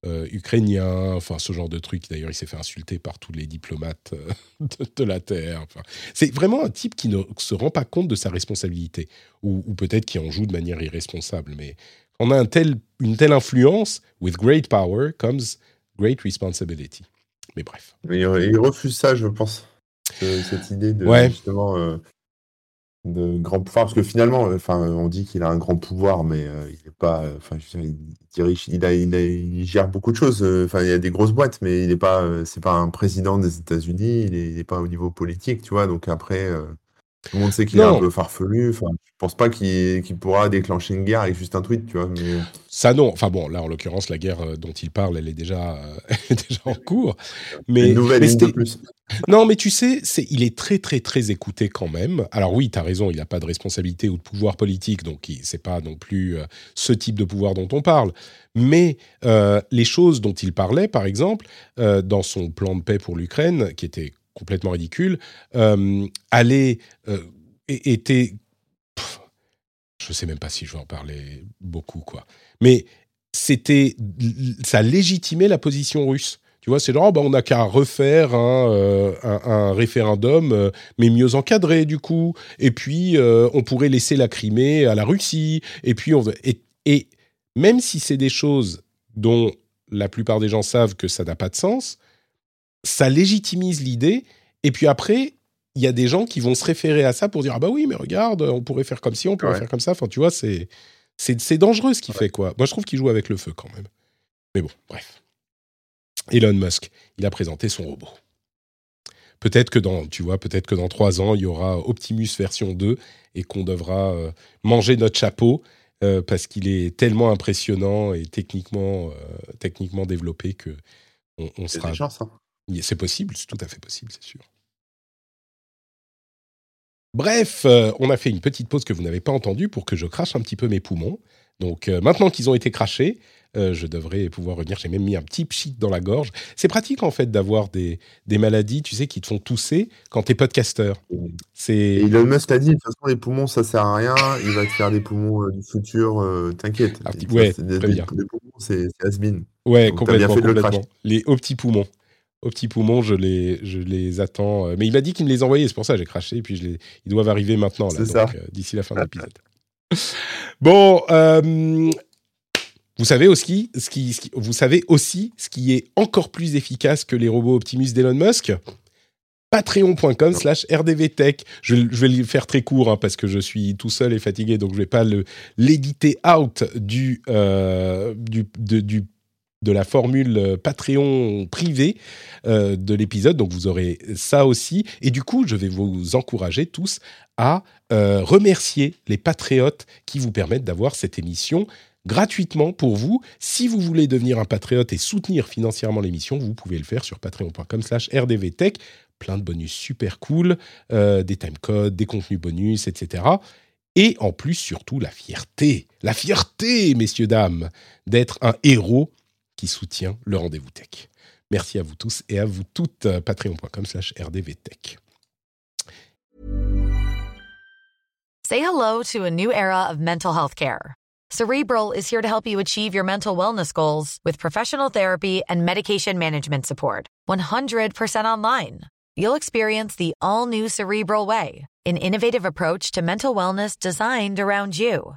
ukrainien, enfin ce genre de truc. D'ailleurs, il s'est fait insulter par tous les diplomates de, la Terre. Enfin, c'est vraiment un type qui ne se rend pas compte de sa responsabilité, ou, peut-être qui en joue de manière irresponsable. Mais on a un tel, une telle influence, with great power comes great responsibility. Mais bref. Mais il refuse ça, je pense. cette idée de justement de grand pouvoir parce que finalement enfin on dit qu'il a un grand pouvoir mais euh, il est pas enfin il dirige il, a, il, gère beaucoup de choses enfin il y a des grosses boîtes mais il est pas c'est pas un président des États-Unis il est, pas au niveau politique tu vois donc après euh, tout le monde sait qu'il est un peu farfelu. Enfin, je pense pas qu'il pourra déclencher une guerre avec juste un tweet, tu vois. Mais... Ça non. Enfin bon, là en l'occurrence, la guerre euh, dont il parle, elle est déjà, euh, déjà en cours. Mais une nouvelle mais de plus. Non, mais tu sais, c'est il est très très très écouté quand même. Alors oui, tu as raison, il n'a pas de responsabilité ou de pouvoir politique, donc c'est pas non plus euh, ce type de pouvoir dont on parle. Mais les choses dont il parlait, par exemple, dans son plan de paix pour l'Ukraine, qui était complètement ridicule, euh, allait, euh, était, je sais même pas si je vais en parler beaucoup, quoi. Mais c'était, ça légitimait la position russe. Tu vois, c'est genre, oh, bah, on n'a qu'à refaire un, euh, référendum, euh, mais mieux encadré du coup. Et puis, on pourrait laisser la Crimée à la Russie. Et puis, on et, et même si c'est des choses dont la plupart des gens savent que ça n'a pas de sens, ça légitimise l'idée. Et puis après, il y a des gens qui vont se référer à ça pour dire ah bah oui mais regarde on pourrait faire comme ci on pourrait faire comme ça. Enfin tu vois c'est c'est dangereux ce qu'il fait quoi. Moi je trouve qu'il joue avec le feu quand même. Mais bon bref. Elon Musk il a présenté son robot. Peut-être que dans tu vois peut-être que dans trois ans il y aura Optimus version 2 et qu'on devra euh, manger notre chapeau euh, parce qu'il est tellement impressionnant et techniquement euh, techniquement développé que on, sera c'est possible, c'est tout à fait possible, c'est sûr. Bref, euh, on a fait une petite pause que vous n'avez pas entendue pour que je crache un petit peu mes poumons. Donc euh, maintenant qu'ils ont été crachés, euh, je devrais pouvoir revenir. J'ai même mis un petit pchit dans la gorge. C'est pratique en fait d'avoir des, des, maladies, tu sais, qui te font tousser quand t'es podcasteur. C'est. Elon Musk a dit de toute façon les poumons ça sert à rien. Il va te faire des poumons du futur. T'inquiète. Ah, ouais, des, des, poumons c'est has-been. Ouais, complètement. complètement. Les aux petits poumons aux petits poumons, je les, je les attends. Euh, mais il m'a dit qu'il me les envoyait, c'est pour ça que j'ai craché. Et puis je les, ils doivent arriver maintenant, là, donc, euh, d'ici la fin de l'épisode. bon, euh, vous savez aussi ce qui, vous savez aussi ce qui est encore plus efficace que les robots Optimus d'Elon Musk? Patreon.com slash rdvtech. Je, je, vais le faire très court hein, parce que je suis tout seul et fatigué, donc je ne vais pas l'éditer out du, du, du de la formule euh, Patreon privée euh, de l'épisode. Donc vous aurez ça aussi. Et du coup, je vais vous encourager tous à euh, remercier les patriotes qui vous permettent d'avoir cette émission gratuitement pour vous. Si vous voulez devenir un patriote et soutenir financièrement l'émission, vous pouvez le faire sur patreon.com slash rdvtech. Plein de bonus super cool, des timecodes, des contenus bonus, etc. Et en plus, surtout, la fierté. La fierté, messieurs, dames, d'être un héros qui soutient le rendez-vous tech. Merci à vous tous et à vous toutes. Euh, Patreon.com slash rdvtech. Say hello to a new era of mental health care. Cerebral is here to help you achieve your mental wellness goals with professional therapy and medication management support. 100% online. You'll experience the all new Cerebral Way, an innovative approach to mental wellness designed around you.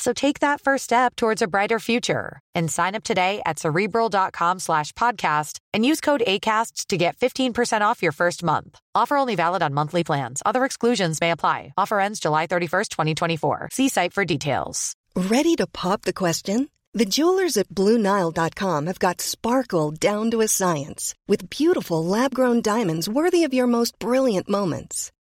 So take that first step towards a brighter future and sign up today at cerebral.com slash podcast and use code ACasts to get 15% off your first month. Offer only valid on monthly plans. Other exclusions may apply. Offer ends July 31st, 2024. See site for details. Ready to pop the question? The jewelers at BlueNile.com have got sparkle down to a science with beautiful lab grown diamonds worthy of your most brilliant moments.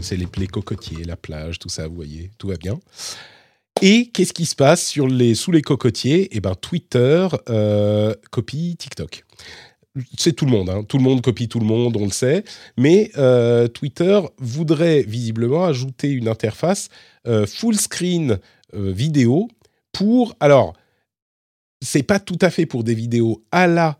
C'est les, les cocotiers, la plage, tout ça, vous voyez, tout va bien. Et qu'est-ce qui se passe sur les, sous les cocotiers? Eh ben, Twitter euh, copie TikTok. C'est tout le monde, hein. tout le monde copie tout le monde, on le sait. Mais euh, Twitter voudrait visiblement ajouter une interface euh, full screen vidéo pour. Alors, c'est pas tout à fait pour des vidéos à la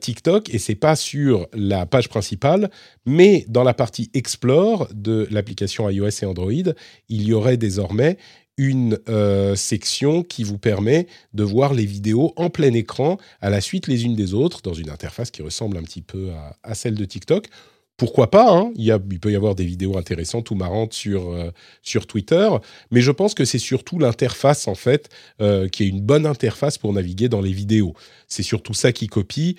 TikTok et c'est pas sur la page principale, mais dans la partie Explore de l'application iOS et Android, il y aurait désormais une euh, section qui vous permet de voir les vidéos en plein écran à la suite les unes des autres dans une interface qui ressemble un petit peu à, celle de TikTok. Pourquoi pas hein il, y a, il, peut y avoir des vidéos intéressantes ou marrantes sur, euh, sur Twitter, mais je pense que c'est surtout l'interface en fait euh, qui est une bonne interface pour naviguer dans les vidéos. C'est surtout ça qui copie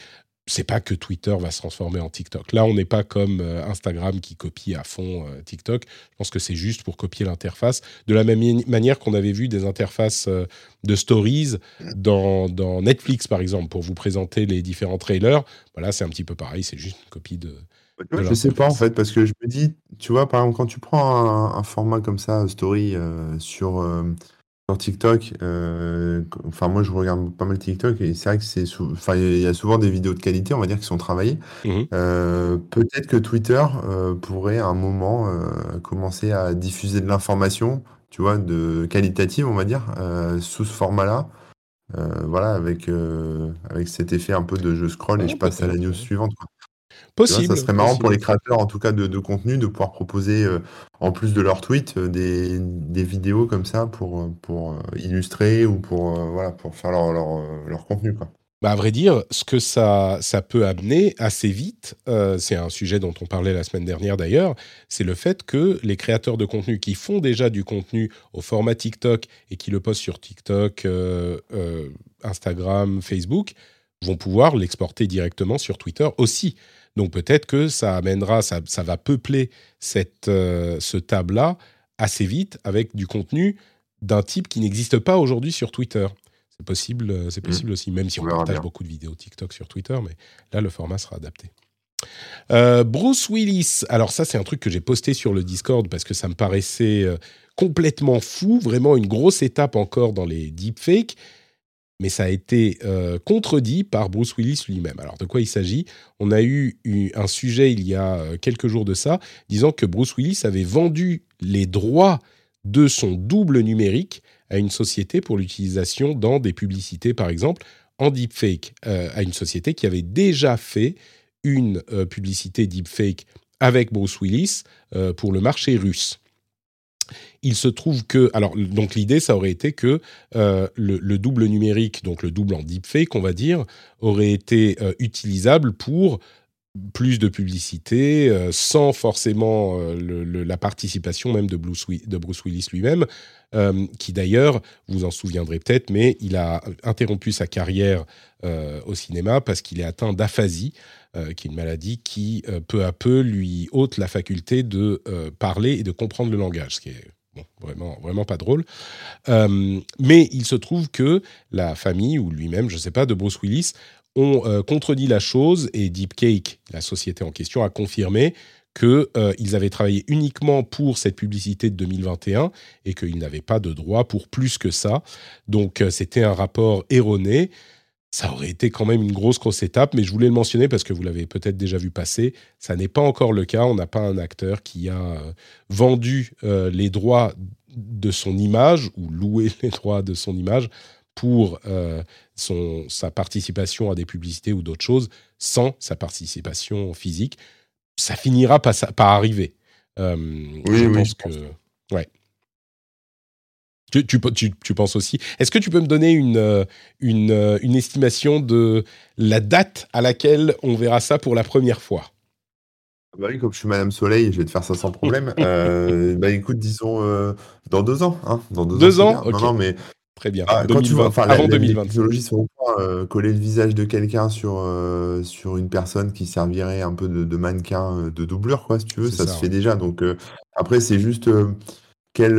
c'est pas que Twitter va se transformer en TikTok. Là, on n'est pas comme euh, Instagram qui copie à fond euh, TikTok. Je pense que c'est juste pour copier l'interface. De la même manière qu'on avait vu des interfaces euh, de stories dans, dans, Netflix, par exemple, pour vous présenter les différents trailers. Voilà, c'est un petit peu pareil. C'est juste une copie de. Je sais pas en fait, parce que je me dis, tu vois, par exemple, quand tu prends un, format comme ça, story, sur sur TikTok, euh, enfin moi je regarde pas mal TikTok et c'est vrai que c'est enfin il y a souvent des vidéos de qualité, on va dire, qui sont travaillées. Mmh euh, peut-être que Twitter euh, pourrait à un moment commencer à diffuser de l'information, tu vois, de qualitative, on va dire, sous ce format-là. voilà, avec avec cet effet un peu de je scroll et je passe à la news suivante. Possible. ça serait marrant pour les créateurs, en tout cas, de, contenu, de pouvoir proposer, euh, en plus de leurs tweets, euh, des, des, vidéos comme ça pour, euh, pour illustrer ou pour, voilà, pour faire leur, leur, leur contenu. Quoi. Bah à vrai dire, ce que ça, ça peut amener assez vite, c'est un sujet dont on parlait la semaine dernière d'ailleurs, c'est le fait que les créateurs de contenu qui font déjà du contenu au format TikTok et qui le postent sur TikTok, Instagram, Facebook, vont pouvoir l'exporter directement sur Twitter aussi. Donc peut-être que ça amènera, ça, va peupler cette, euh, ce tab-là assez vite avec du contenu d'un type qui n'existe pas aujourd'hui sur Twitter. C'est possible, euh, c'est mmh. possible aussi, même si on, partage beaucoup de vidéos TikTok sur Twitter, mais là le format sera adapté. Euh, Bruce Willis, alors ça c'est un truc que j'ai posté sur le Discord parce que ça me paraissait complètement fou, vraiment une grosse étape encore dans les deepfakes mais ça a été euh, contredit par Bruce Willis lui-même. Alors de quoi il s'agit? On a eu, un sujet il y a euh, quelques jours de ça, disant que Bruce Willis avait vendu les droits de son double numérique à une société pour l'utilisation dans des publicités, par exemple, en deepfake, euh, à une société qui avait déjà fait une publicité deepfake avec Bruce Willis pour le marché russe. Il se trouve que, alors donc l'idée, ça aurait été que euh, le, double numérique, donc le double en deepfake, on va dire, aurait été euh, utilisable pour plus de publicité, euh, sans forcément la participation même de Bruce, Willis lui-même, qui d'ailleurs, vous en souviendrez peut-être, mais il a interrompu sa carrière au cinéma parce qu'il est atteint d'aphasie. qui est une maladie qui, peu à peu, lui ôte la faculté de parler et de comprendre le langage, ce qui est vraiment, vraiment pas drôle. Euh, mais il se trouve que la famille, ou lui-même, je ne sais pas, de Bruce Willis, ont euh, contredit la chose et Deepcake, la société en question, a confirmé qu'ils euh, avaient travaillé uniquement pour cette publicité de 2021 et qu'ils n'avaient pas de droit pour plus que ça. Donc c'était un rapport erroné ça aurait été quand même une grosse, grosse étape, mais je voulais le mentionner parce que vous l'avez peut-être déjà vu passer. Ça n'est pas encore le cas. On n'a pas un acteur qui a euh, vendu euh, les droits de son image ou loué les droits de son image pour euh, son, sa participation à des publicités ou d'autres choses sans sa participation physique. Ça finira par, par arriver. oui, je oui, pense que. Ouais. Tu, tu, penses aussi. Est-ce que tu peux me donner une, euh, une, euh, une, estimation de la date à laquelle on verra ça pour la première fois? Bah oui, comme je suis Madame Soleil, je vais te faire ça sans problème. euh, bah écoute, disons euh, dans deux ans. Hein, dans deux, ans, Non, non, mais Très bien. Ah, quand tu vois, 2020, enfin, la- avant la- les 2020. technologies sont au point, euh, coller le visage de quelqu'un sur, euh, sur une personne qui servirait un peu de, de mannequin, euh, de doublure, quoi, si tu veux, ça, ça, se ouais. fait déjà. Donc, euh, après, c'est juste quel,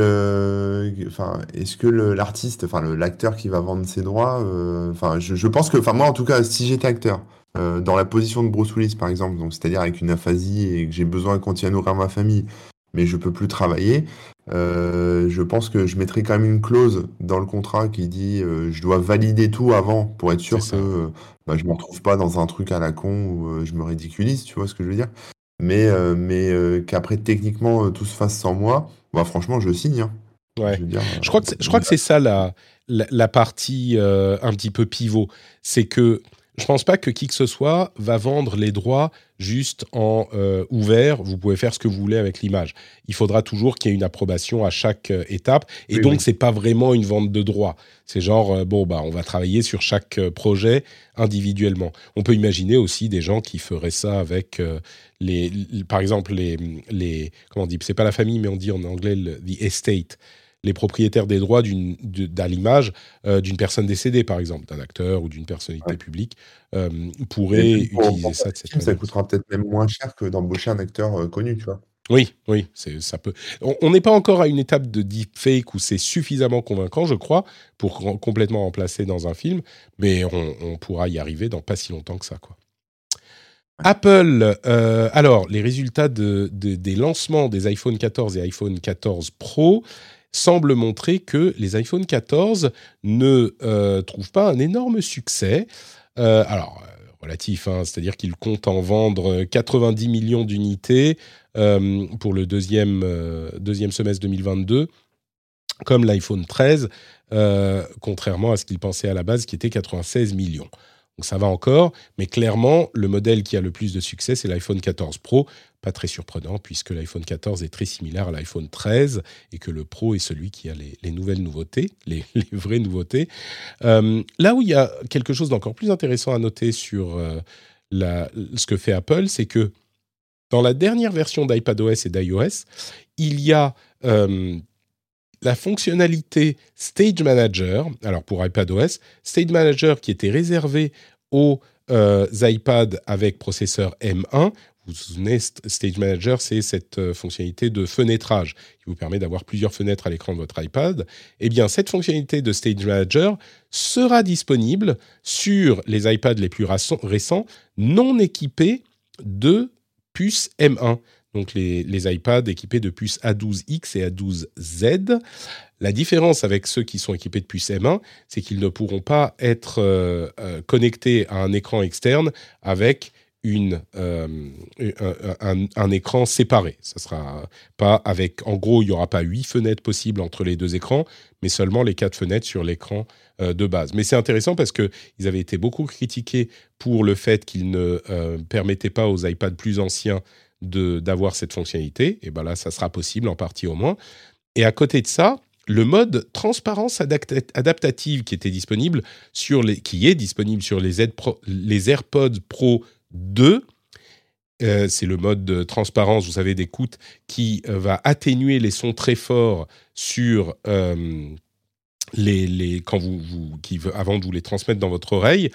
enfin, est-ce que l'artiste, enfin, l'acteur qui va vendre ses droits, enfin, je, je pense que, enfin, moi, en tout cas, si j'étais acteur, dans la position de Bruce Willis, par exemple, donc c'est-à-dire avec une aphasie et que j'ai besoin de continuer à nourrir ma famille, mais je peux plus travailler. Euh, je pense que je mettrai quand même une clause dans le contrat qui dit euh, je dois valider tout avant pour être sûr que euh, bah, je me retrouve pas dans un truc à la con où je me ridiculise, tu vois ce que je veux dire? Mais, mais qu'après techniquement tout se fasse sans moi, bah franchement je signe. hein. Ouais. Je veux dire, Je crois que c'est, je crois que c'est ça la, la, la partie un petit peu pivot. C'est que je pense pas que qui que ce soit va vendre les droits juste en euh, ouvert. Vous pouvez faire ce que vous voulez avec l'image. Il faudra toujours qu'il y ait une approbation à chaque euh, étape. Et Oui, donc, oui. c'est pas vraiment une vente de droits. C'est genre, euh, bon, bah, on va travailler sur chaque projet individuellement. On peut imaginer aussi des gens qui feraient ça avec les, par exemple, les, les, comment on dit, c'est pas la famille, mais on dit en anglais le, the estate les propriétaires des droits à l'image euh, d'une personne décédée, par exemple, d'un acteur ou d'une personnalité Ouais. publique, euh, pourraient pour- utiliser pour ça de cette film, ça coûtera peut-être même moins cher que d'embaucher un acteur euh, connu, tu vois. Oui, oui, ça peut. On n'est pas encore à une étape de deepfake où c'est suffisamment convaincant, je crois, pour complètement remplacer dans un film, mais on, on pourra y arriver dans pas si longtemps que ça, quoi. Apple, euh, alors les résultats de- de- des lancements des iPhone 14 et iPhone 14 Pro semblent montrer que les iPhone 14 ne euh, trouvent pas un énorme succès. Euh, alors, euh, relatif, hein, c'est-à-dire qu'ils comptent en vendre 90 millions d'unités pour le deuxième, deuxième semestre 2022, comme l'iPhone 13, euh, contrairement à ce qu'ils pensaient à la base, qui était 96 millions. Donc ça va encore, mais clairement, le modèle qui a le plus de succès, c'est l'iPhone 14 Pro. Pas très surprenant, puisque l'iPhone 14 est très similaire à l'iPhone 13 et que le Pro est celui qui a les, les nouvelles nouveautés, les, vraies nouveautés. Euh, là où il y a quelque chose d'encore plus intéressant à noter sur euh, ce que fait Apple, c'est que dans la dernière version d'iPadOS et d'iOS, il y a euh, la fonctionnalité Stage Manager. Alors pour iPadOS, Stage Manager qui était réservé aux euh, iPads avec processeur M1. Vous vous souvenez, St- Stage Manager, c'est cette euh, fonctionnalité de fenêtrage qui vous permet d'avoir plusieurs fenêtres à l'écran de votre iPad. Eh bien, cette fonctionnalité de Stage Manager sera disponible sur les iPads les plus récents non équipés de puces M1. Donc les, les iPads équipés de puces A12X et A12Z. La différence avec ceux qui sont équipés de puces M1, c'est qu'ils ne pourront pas être euh, euh, connectés à un écran externe avec une, euh, un, écran séparé. Ça sera pas avec, en gros, il n'y aura pas huit fenêtres possibles entre les deux écrans, mais seulement les quatre fenêtres sur l'écran de base. Mais c'est intéressant parce que ils avaient été beaucoup critiqués pour le fait qu'ils ne permettaient pas aux iPads plus anciens d'avoir cette fonctionnalité. Et ben là, ça sera possible en partie au moins. Et à côté de ça, le mode transparence adapta- adaptative qui était disponible sur les, qui est disponible sur les, AirPods Pro 2. euh, c'est le mode de transparence, vous savez, d'écoute qui euh, va atténuer les sons très forts sur euh, les, les quand vous, vous qui avant de vous les transmettre dans votre oreille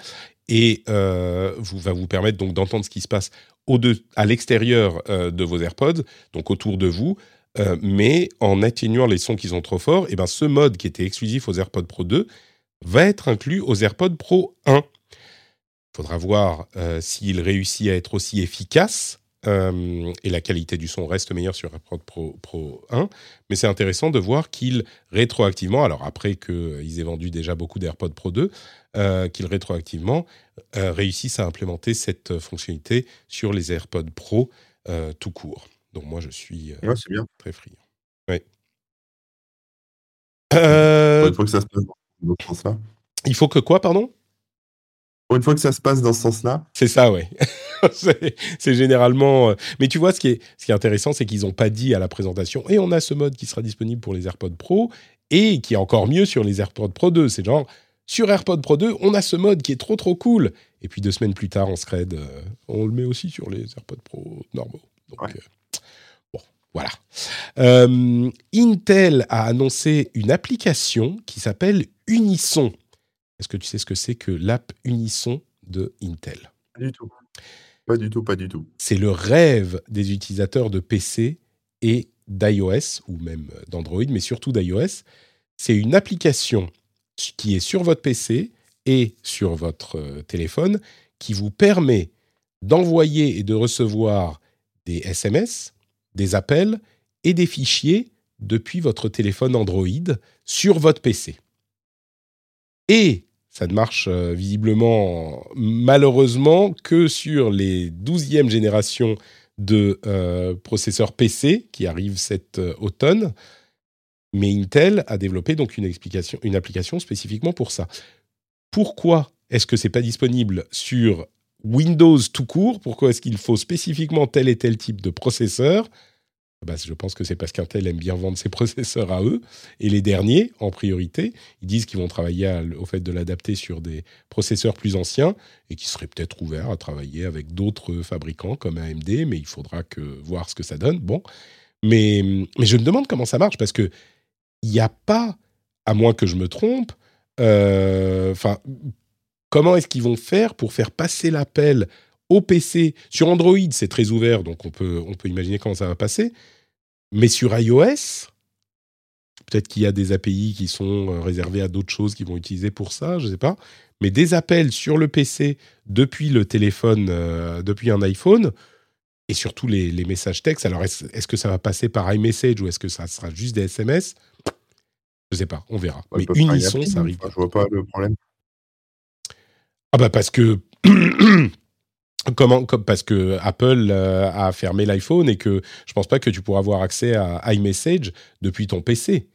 et vous va vous permettre donc d'entendre ce qui se passe au de, à l'extérieur de vos AirPods, donc autour de vous, euh, mais en atténuant les sons qui sont trop forts, et ben ce mode qui était exclusif aux AirPods Pro 2 va être inclus aux AirPods Pro 1. Il faudra voir euh, s'il réussit à être aussi efficace euh, et la qualité du son reste meilleure sur AirPods Pro, Pro 1. Mais c'est intéressant de voir qu'il rétroactivement, alors après qu'ils aient vendu déjà beaucoup d'AirPods Pro 2, euh, qu'ils rétroactivement réussissent à implémenter cette fonctionnalité sur les AirPods Pro tout court. Donc moi, je suis euh, Ouais, c'est bien. très friand. Ouais. Euh, Une fois que ça se passe dans ce sens-là. il faut que quoi, pardon? Une fois que ça se passe dans ce sens-là, C'est ça, ouais. c'est généralement. euh, Mais tu vois, ce qui est, ce qui est intéressant, c'est qu'ils n'ont pas dit à la présentation et on a ce mode qui sera disponible pour les AirPods Pro et qui est encore mieux sur les AirPods Pro 2. C'est genre, sur AirPods Pro 2, on a ce mode qui est trop trop cool. Et puis deux semaines plus tard, on scred, euh, on le met aussi sur les AirPods Pro normaux. Donc, Ouais. euh, voilà. Euh, Intel a annoncé une application qui s'appelle Unisson. Est-ce que tu sais ce que c'est que l'app Unisson de Intel? Pas du tout. Pas du tout, pas du tout. C'est le rêve des utilisateurs de PC et d'iOS, ou même d'Android, mais surtout d'iOS. C'est une application qui est sur votre PC et sur votre euh, téléphone qui vous permet d'envoyer et de recevoir des SMS, des appels et des fichiers depuis votre téléphone Android sur votre PC. Et ça ne marche euh, visiblement, malheureusement, que sur les 12e générations de euh, processeurs PC qui arrivent cet euh, automne. Mais Intel a développé donc une, une application spécifiquement pour ça. Pourquoi est-ce que c'est pas disponible sur Windows tout court Pourquoi est-ce qu'il faut spécifiquement tel et tel type de processeur? Bah, je pense que c'est parce qu'Intel aime bien vendre ses processeurs à eux. Et les derniers, en priorité, ils disent qu'ils vont travailler au fait de l'adapter sur des processeurs plus anciens et qui seraient peut-être ouverts à travailler avec d'autres fabricants comme AMD, mais il faudra voir ce que ça donne. Bon. Mais, mais je me demande comment ça marche parce que il n'y a pas, à moins que je me trompe, euh, enfin, comment est-ce qu'ils vont faire pour faire passer l'appel au PC. Sur Android, c'est très ouvert, donc on peut, on peut imaginer comment ça va passer. Mais sur iOS, peut-être qu'il y a des API qui sont euh, réservés à d'autres choses qui vont utiliser pour ça, je ne sais pas. Mais des appels sur le PC depuis le téléphone, euh, depuis un iPhone, et surtout les, messages textes. Alors, est-ce que ça va passer par iMessage ou est-ce que ça sera juste des SMS Je ne sais pas, on verra. Mais Unisson, ça arrive. Je vois pas le problème. Ah bah parce que Comment, parce que Apple euh, a fermé l'iPhone et que je pense pas que tu pourras avoir accès à iMessage depuis ton PC.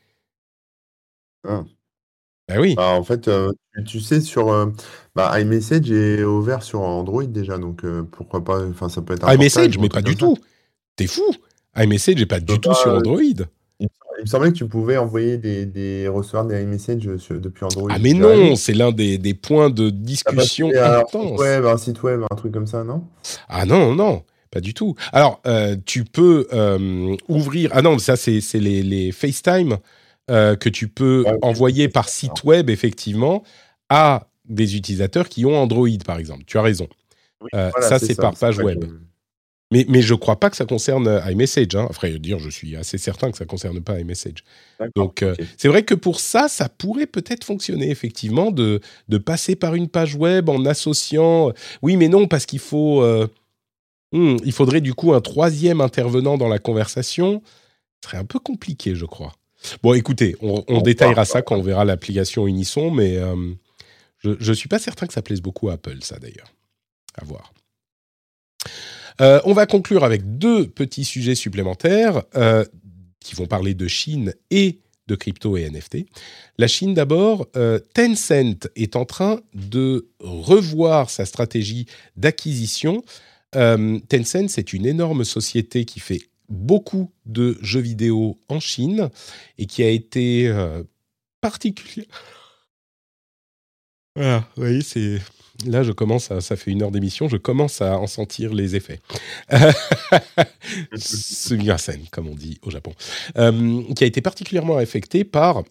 Ah. Ben oui. Bah, en fait, euh, tu sais, sur euh, bah, iMessage est ouvert sur Android déjà, donc pourquoi pas Enfin, ça peut être. Un iMessage, mais pas du tout. T'es fou iMessage n'est pas du tout sur Android. Il me semblait que tu pouvais envoyer des, des recevoir des iMessage depuis Android. Ah mais non, c'est l'un des, des, points de discussion intense. Web, un site web, un truc comme ça, non? Ah non, non, pas du tout. Alors, euh, tu peux euh, ouvrir... Ah non, ça c'est les, les, FaceTime euh, que tu peux envoyer par site web, effectivement, à des utilisateurs qui ont Android, par exemple. Tu as raison. ça, c'est par page web. Mais, mais je ne crois pas que ça concerne euh, iMessage. Hein. Enfin, dire, je suis assez certain que ça ne concerne pas iMessage. Donc, euh, c'est vrai que pour ça, ça pourrait peut-être fonctionner, effectivement, de, de passer par une page web en associant. Euh, oui, mais non, parce qu'il faut. Hmm, il faudrait du coup un troisième intervenant dans la conversation. Ce serait un peu compliqué, je crois. Bon, écoutez, on, détaillera ça quand on verra l'application Unisson, mais je ne suis pas certain que ça plaise beaucoup à Apple, ça d'ailleurs. À voir. Euh, on va conclure avec deux petits sujets supplémentaires euh, qui vont parler de Chine et de crypto et NFT. La Chine d'abord, euh, Tencent est en train de revoir sa stratégie d'acquisition. Tencent, c'est une énorme société qui fait beaucoup de jeux vidéo en Chine et qui a été particulière. Voilà, vous voyez, c'est Là, je commence à, ça fait une heure d'émission, je commence à en sentir les effets. scène, comme on dit au Japon, euh, qui a été particulièrement affecté par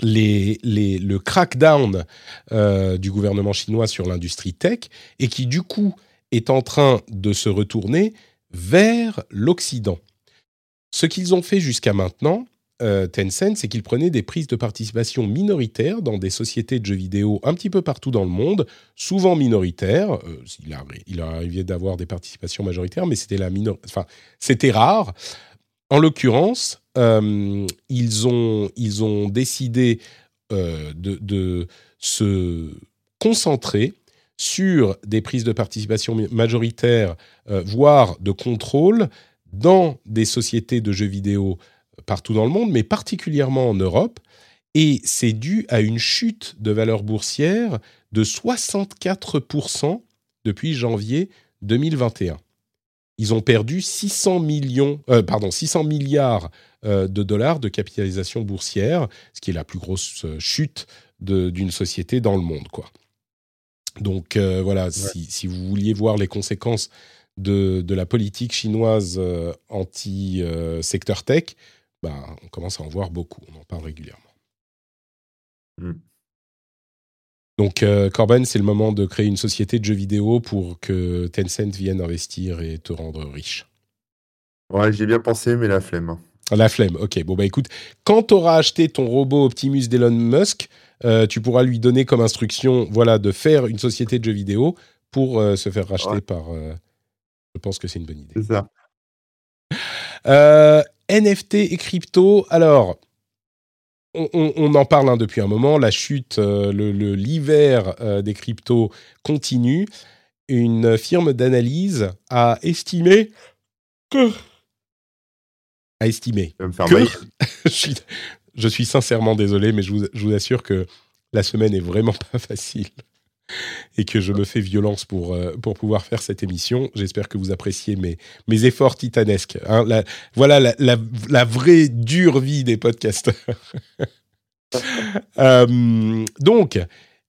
les, les, le crackdown euh, du gouvernement chinois sur l'industrie tech et qui, du coup, est en train de se retourner vers l'Occident. Ce qu'ils ont fait jusqu'à maintenant, euh, Tencent, c'est qu'il prenait des prises de participation minoritaires dans des sociétés de jeux vidéo un petit peu partout dans le monde, souvent minoritaires. Euh, il, a, il arrivé d'avoir des participations majoritaires, mais c'était la c'était rare. En l'occurrence, euh, ils, ont, décidé de, de, se concentrer sur des prises de participation majoritaires, voire de contrôle, dans des sociétés de jeux vidéo partout dans le monde, mais particulièrement en Europe. Et c'est dû à une chute de valeur boursière de 64% depuis janvier 2021. Ils ont perdu 600 millions, euh, pardon, 600 milliards euh, de dollars de capitalisation boursière, ce qui est la plus grosse euh, chute d'une société dans le monde, quoi. Donc voilà, si, si, vous vouliez voir les conséquences de, de la politique chinoise anti-secteur tech, bah, on commence à en voir beaucoup, on en parle régulièrement. Mm. Donc, euh, Corben, c'est le moment de créer une société de jeux vidéo pour que Tencent vienne investir et te rendre riche. Ouais, j'ai bien pensé, mais la flemme. La flemme, ok. Bon, bah écoute, quand tu auras acheté ton robot Optimus d'Elon Musk, euh, tu pourras lui donner comme instruction voilà, de faire une société de jeux vidéo pour euh, se faire racheter Ouais. par. euh, je pense que c'est une bonne idée. C'est ça. NFT et crypto, alors, on, on- on en parle hein, depuis un moment, la chute, euh, le- le- l'hiver euh, des cryptos continue. Une firme d'analyse a estimé que... A estimé que... suis, je suis sincèrement désolé, mais je vous, je vous assure que la semaine est vraiment pas facile et que je me fais violence pour, euh, pour pouvoir faire cette émission. J'espère que vous appréciez mes, mes efforts titanesques. hein. Voilà la, vraie dure vie des podcasteurs. Euh, donc,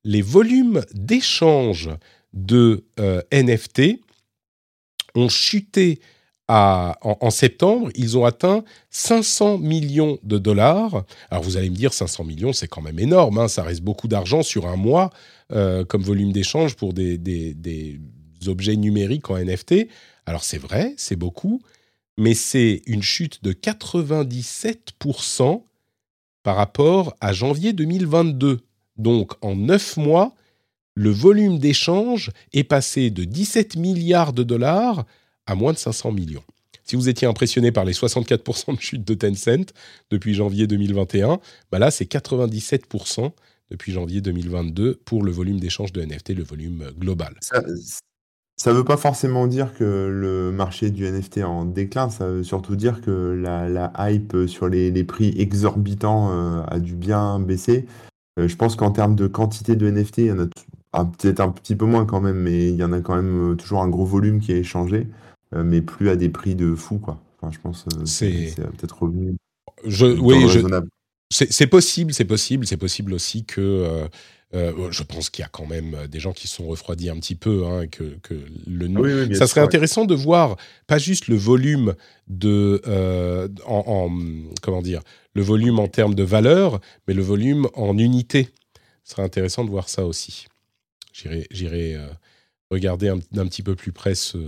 les volumes d'échange de euh, NFT ont chuté en septembre. Ils ont atteint 500 millions de dollars. Alors, vous allez me dire, 500 millions, c'est quand même énorme. hein. Ça reste beaucoup d'argent sur un mois euh, comme volume d'échange pour des, objets numériques en NFT. Alors, c'est vrai, c'est beaucoup, mais c'est une chute de 97% par rapport à janvier 2022. Donc, en 9 mois, le volume d'échange est passé de 17 milliards de dollars à moins de 500 millions. Si vous étiez impressionné par les 64% de chute de Tencent depuis janvier 2021, bah là, c'est 97% depuis janvier 2022 pour le volume d'échange de NFT, le volume euh, global. Ça, ça veut pas forcément dire que le marché du NFT est en déclin, ça veut surtout dire que la, la hype sur les, les prix exorbitants euh, a dû bien baisser. Euh, je pense qu'en termes de quantité de NFT, il y en a ah, peut-être un petit peu moins quand même, mais il y en a quand même toujours un gros volume qui est échangé, euh, mais plus à des prix de fou, quoi. Enfin, je pense euh, C'est- peut-être revenu Je, oui, je. C'est possible, c'est possible, c'est possible aussi que. euh, euh, je pense qu'il y a quand même euh, des gens qui se sont refroidis un petit peu, hein, que, que le Ah oui, oui, ça serait intéressant de voir pas juste le volume de euh, en, en- comment dire le volume en termes de valeur, mais le volume en unité. Ce serait intéressant de voir ça aussi. J'irai euh, regarder un- d'un petit peu plus près ce,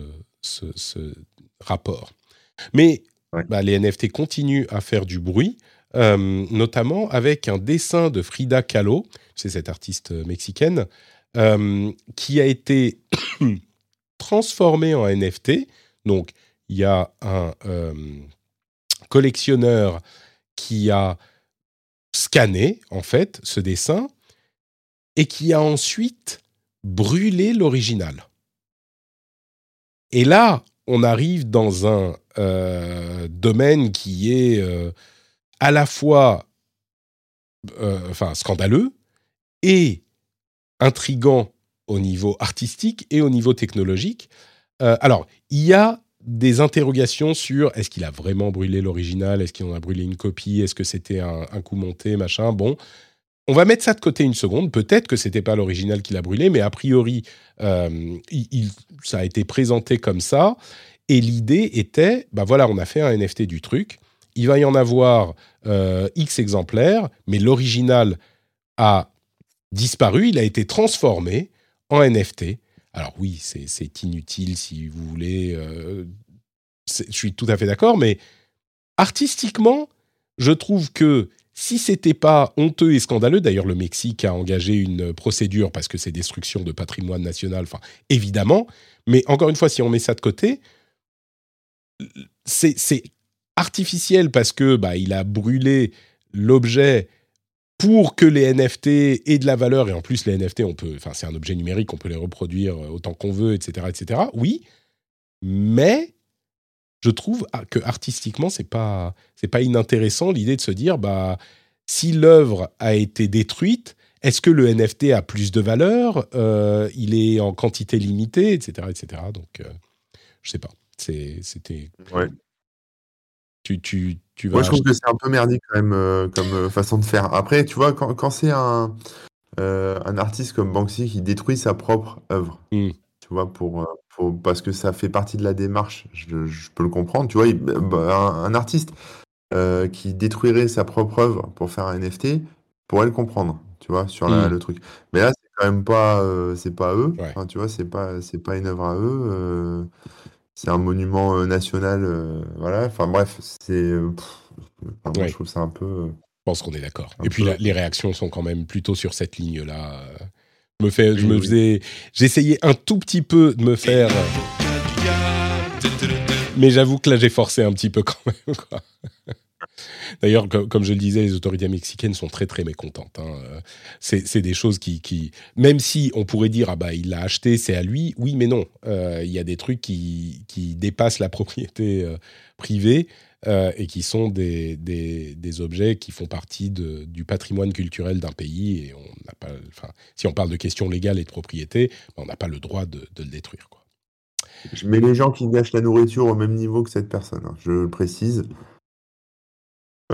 ce, ce rapport. Mais Ouais. bah, les NFT continuent à faire du bruit, notamment avec un dessin de Frida Kahlo, c'est cette artiste mexicaine, euh, qui a été transformé en NFT. Donc, il y a un euh, collectionneur qui a scanné, en fait, ce dessin et qui a ensuite brûlé l'original. Et là, on arrive dans un euh, domaine qui est euh, à la fois euh, enfin, scandaleux et intrigant au niveau artistique et au niveau technologique. Euh, alors, il y a des interrogations sur est-ce qu'il a vraiment brûlé l'original, est-ce qu'il en a brûlé une copie, est-ce que c'était un, coup monté, machin. Bon, on va mettre ça de côté une seconde. Peut-être que c'était pas l'original qu'il a brûlé, mais a priori, euh, ça a été présenté comme ça. Et l'idée était, bah voilà, on a fait un NFT du truc. Il va y en avoir euh, X exemplaires, mais l'original a disparu, il a été transformé en NFT. Alors oui, c'est inutile si vous voulez. euh, je suis tout à fait d'accord, mais artistiquement, je trouve que si c'était pas honteux et scandaleux, d'ailleurs le Mexique a engagé une procédure parce que c'est destruction de patrimoine national, enfin évidemment, mais encore une fois, si on met ça de côté, c'est c'est artificiel parce que bah, il a brûlé l'objet pour que les NFT aient de la valeur. Et en plus les NFT on peut enfin c'est un objet numérique on peut les reproduire autant qu'on veut etc etc oui mais je trouve que artistiquement c'est pas c'est pas inintéressant l'idée de se dire bah si l'œuvre a été détruite est-ce que le NFT a plus de valeur Euh, il est en quantité limitée etc etc donc euh, je sais pas. C'était. Tu tu tu vas Moi, je trouve que c'est un peu merdique quand même euh, comme euh, façon de faire. Après, tu vois, quand, quand c'est un, euh, un artiste comme Banksy qui détruit sa propre œuvre, Mm. tu vois, pour, pour- parce que ça fait partie de la démarche, je, je peux le comprendre. Tu vois, il- bah, un, un artiste euh, qui détruirait sa propre œuvre pour faire un NFT, pourrait le comprendre. tu vois, sur la- Mm. le truc. Mais là, c'est quand même pas, c'est pas eux. Ouais. Enfin, tu vois, c'est pas, c'est pas une œuvre à eux. C'est un monument euh, national. euh, voilà. Enfin bref, c'est. euh, enfin, Ouais. je trouve ça un peu. Je pense qu'on est d'accord. Et puis peu. la- les réactions sont quand même plutôt sur cette ligne-là. Je me fais, je Oui, me oui. faisais, j'essayais un tout petit peu de me faire, mais j'avoue que là j'ai forcé un petit peu quand même. quoi. D'ailleurs, comme, je le disais, les autorités mexicaines sont très très mécontentes. hein. C'est des choses qui, même si on pourrait dire ah bah il l'a acheté, c'est à lui. Oui, mais non. Euh, Il y a des trucs qui, qui dépassent la propriété euh, privée euh, et qui sont des, des, objets qui font partie du patrimoine culturel d'un pays. Et on n'a pas, enfin, si on parle de questions légales et de propriété, on n'a pas le droit de, de le détruire. Quoi. Je mets les gens qui gâchent la nourriture au même niveau que cette personne. hein, je le précise.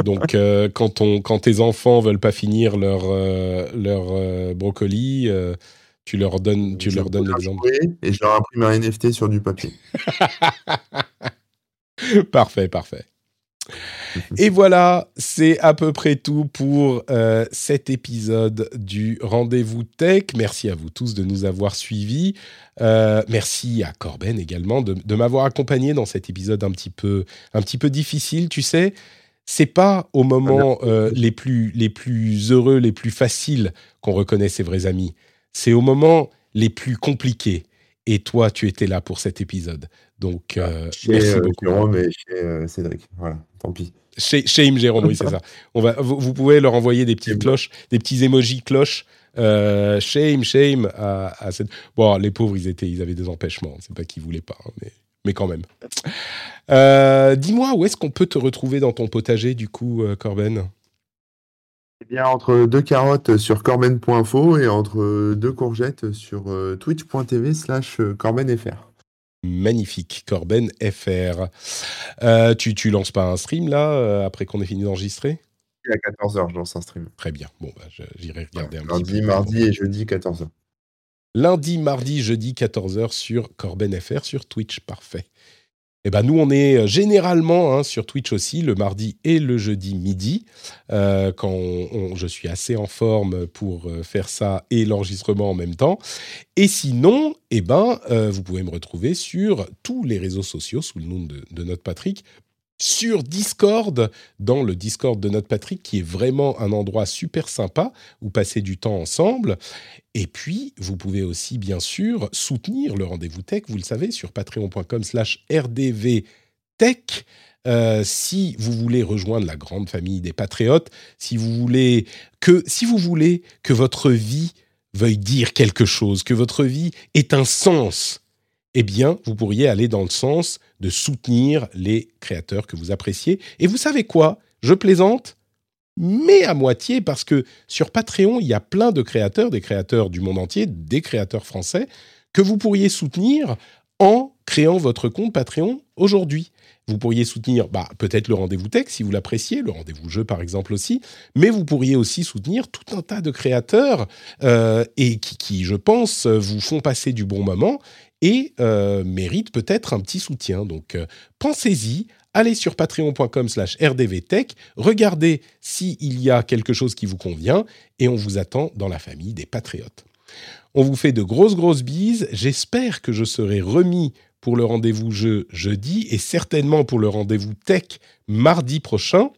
Donc, euh, quand, on, quand tes enfants veulent pas finir leur, euh, leur euh, brocoli, tu leur donnes, tu Je leur donnes l'exemple. Et je leur imprime un NFT sur du papier. parfait, parfait. Et voilà, c'est à peu près tout pour euh, cet épisode du Rendez-vous Tech. Merci à vous tous de nous avoir suivis. Euh, merci à Corben également de, de m'avoir accompagné dans cet épisode un petit peu, un petit peu difficile. Tu sais, c'est pas au moment euh, les, plus, les plus heureux, les plus faciles qu'on reconnaît ses vrais amis. C'est au moment les plus compliqués. Et toi, tu étais là pour cet épisode. Donc, euh, Chez merci euh, beaucoup. Jérôme et chez Cédric. Voilà, tant pis. Chez- Shame Jérôme, oui, c'est ça. On va, vous, vous pouvez leur envoyer des petites cloches, des petits emojis cloches. Shame, shame à, à cette. Bon, les pauvres, ils étaient, ils avaient des empêchements. C'est pas qu'ils voulaient pas, hein, mais, mais quand même. Euh, Dis-moi, où est-ce qu'on peut te retrouver dans ton potager, du coup, euh, Corben? Eh bien, entre deux carottes sur corben.info et entre deux courgettes sur euh, twitch.tv slash corbenfr. Magnifique, Corben FR. Euh, tu, tu lances pas un stream là, après qu'on ait fini d'enregistrer? À 14h, je lance un stream. Très bien. Bon, bah, j'irai regarder un petit peu. mardi et jeudi, 14h. Lundi, mardi, jeudi, 14h sur Corben FR sur Twitch. Parfait. Eh ben nous, on est euh, généralement hein, sur Twitch aussi, le mardi et le jeudi midi, euh, quand je suis assez en forme pour euh, faire ça et l'enregistrement en même temps. Et sinon, eh ben, vous pouvez me retrouver sur tous les réseaux sociaux sous le nom de, de Notre Patrick, sur Discord, dans le Discord de Notre Patrick, qui est vraiment un endroit super sympa où passer du temps ensemble. Et puis, vous pouvez aussi, bien sûr, soutenir le rendez-vous tech, vous le savez, sur patreon.com slash rdvtech. Euh, si vous voulez rejoindre la grande famille des patriotes, si vous voulez que, si vous voulez que votre vie veuille dire quelque chose, que votre vie ait un sens, eh bien, vous pourriez aller dans le sens de soutenir les créateurs que vous appréciez. Et vous savez quoi? Je plaisante, mais à moitié, parce que sur Patreon, il y a plein de créateurs, des créateurs du monde entier, des créateurs français, que vous pourriez soutenir en créant votre compte Patreon aujourd'hui. Vous pourriez soutenir bah, peut-être le rendez-vous tech si vous l'appréciez, le rendez-vous jeu par exemple aussi, mais vous pourriez aussi soutenir tout un tas de créateurs euh, et qui, qui, je pense, vous font passer du bon moment et euh, méritent peut-être un petit soutien. Donc pensez-y, allez sur patreon.com slash rdvtech, regardez s'il y a quelque chose qui vous convient et on vous attend dans la famille des patriotes. On vous fait de grosses, grosses bises. J'espère que je serai remis pour le rendez-vous jeu jeudi et certainement pour le rendez-vous tech mardi prochain.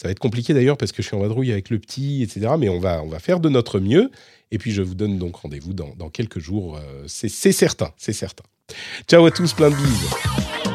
Ça va être compliqué d'ailleurs parce que je suis en vadrouille avec le petit, etc. Mais on va, on va faire de notre mieux. Et puis je vous donne donc rendez-vous dans, dans quelques jours. Euh, c'est certain, c'est certain. Ciao à tous, plein de bises.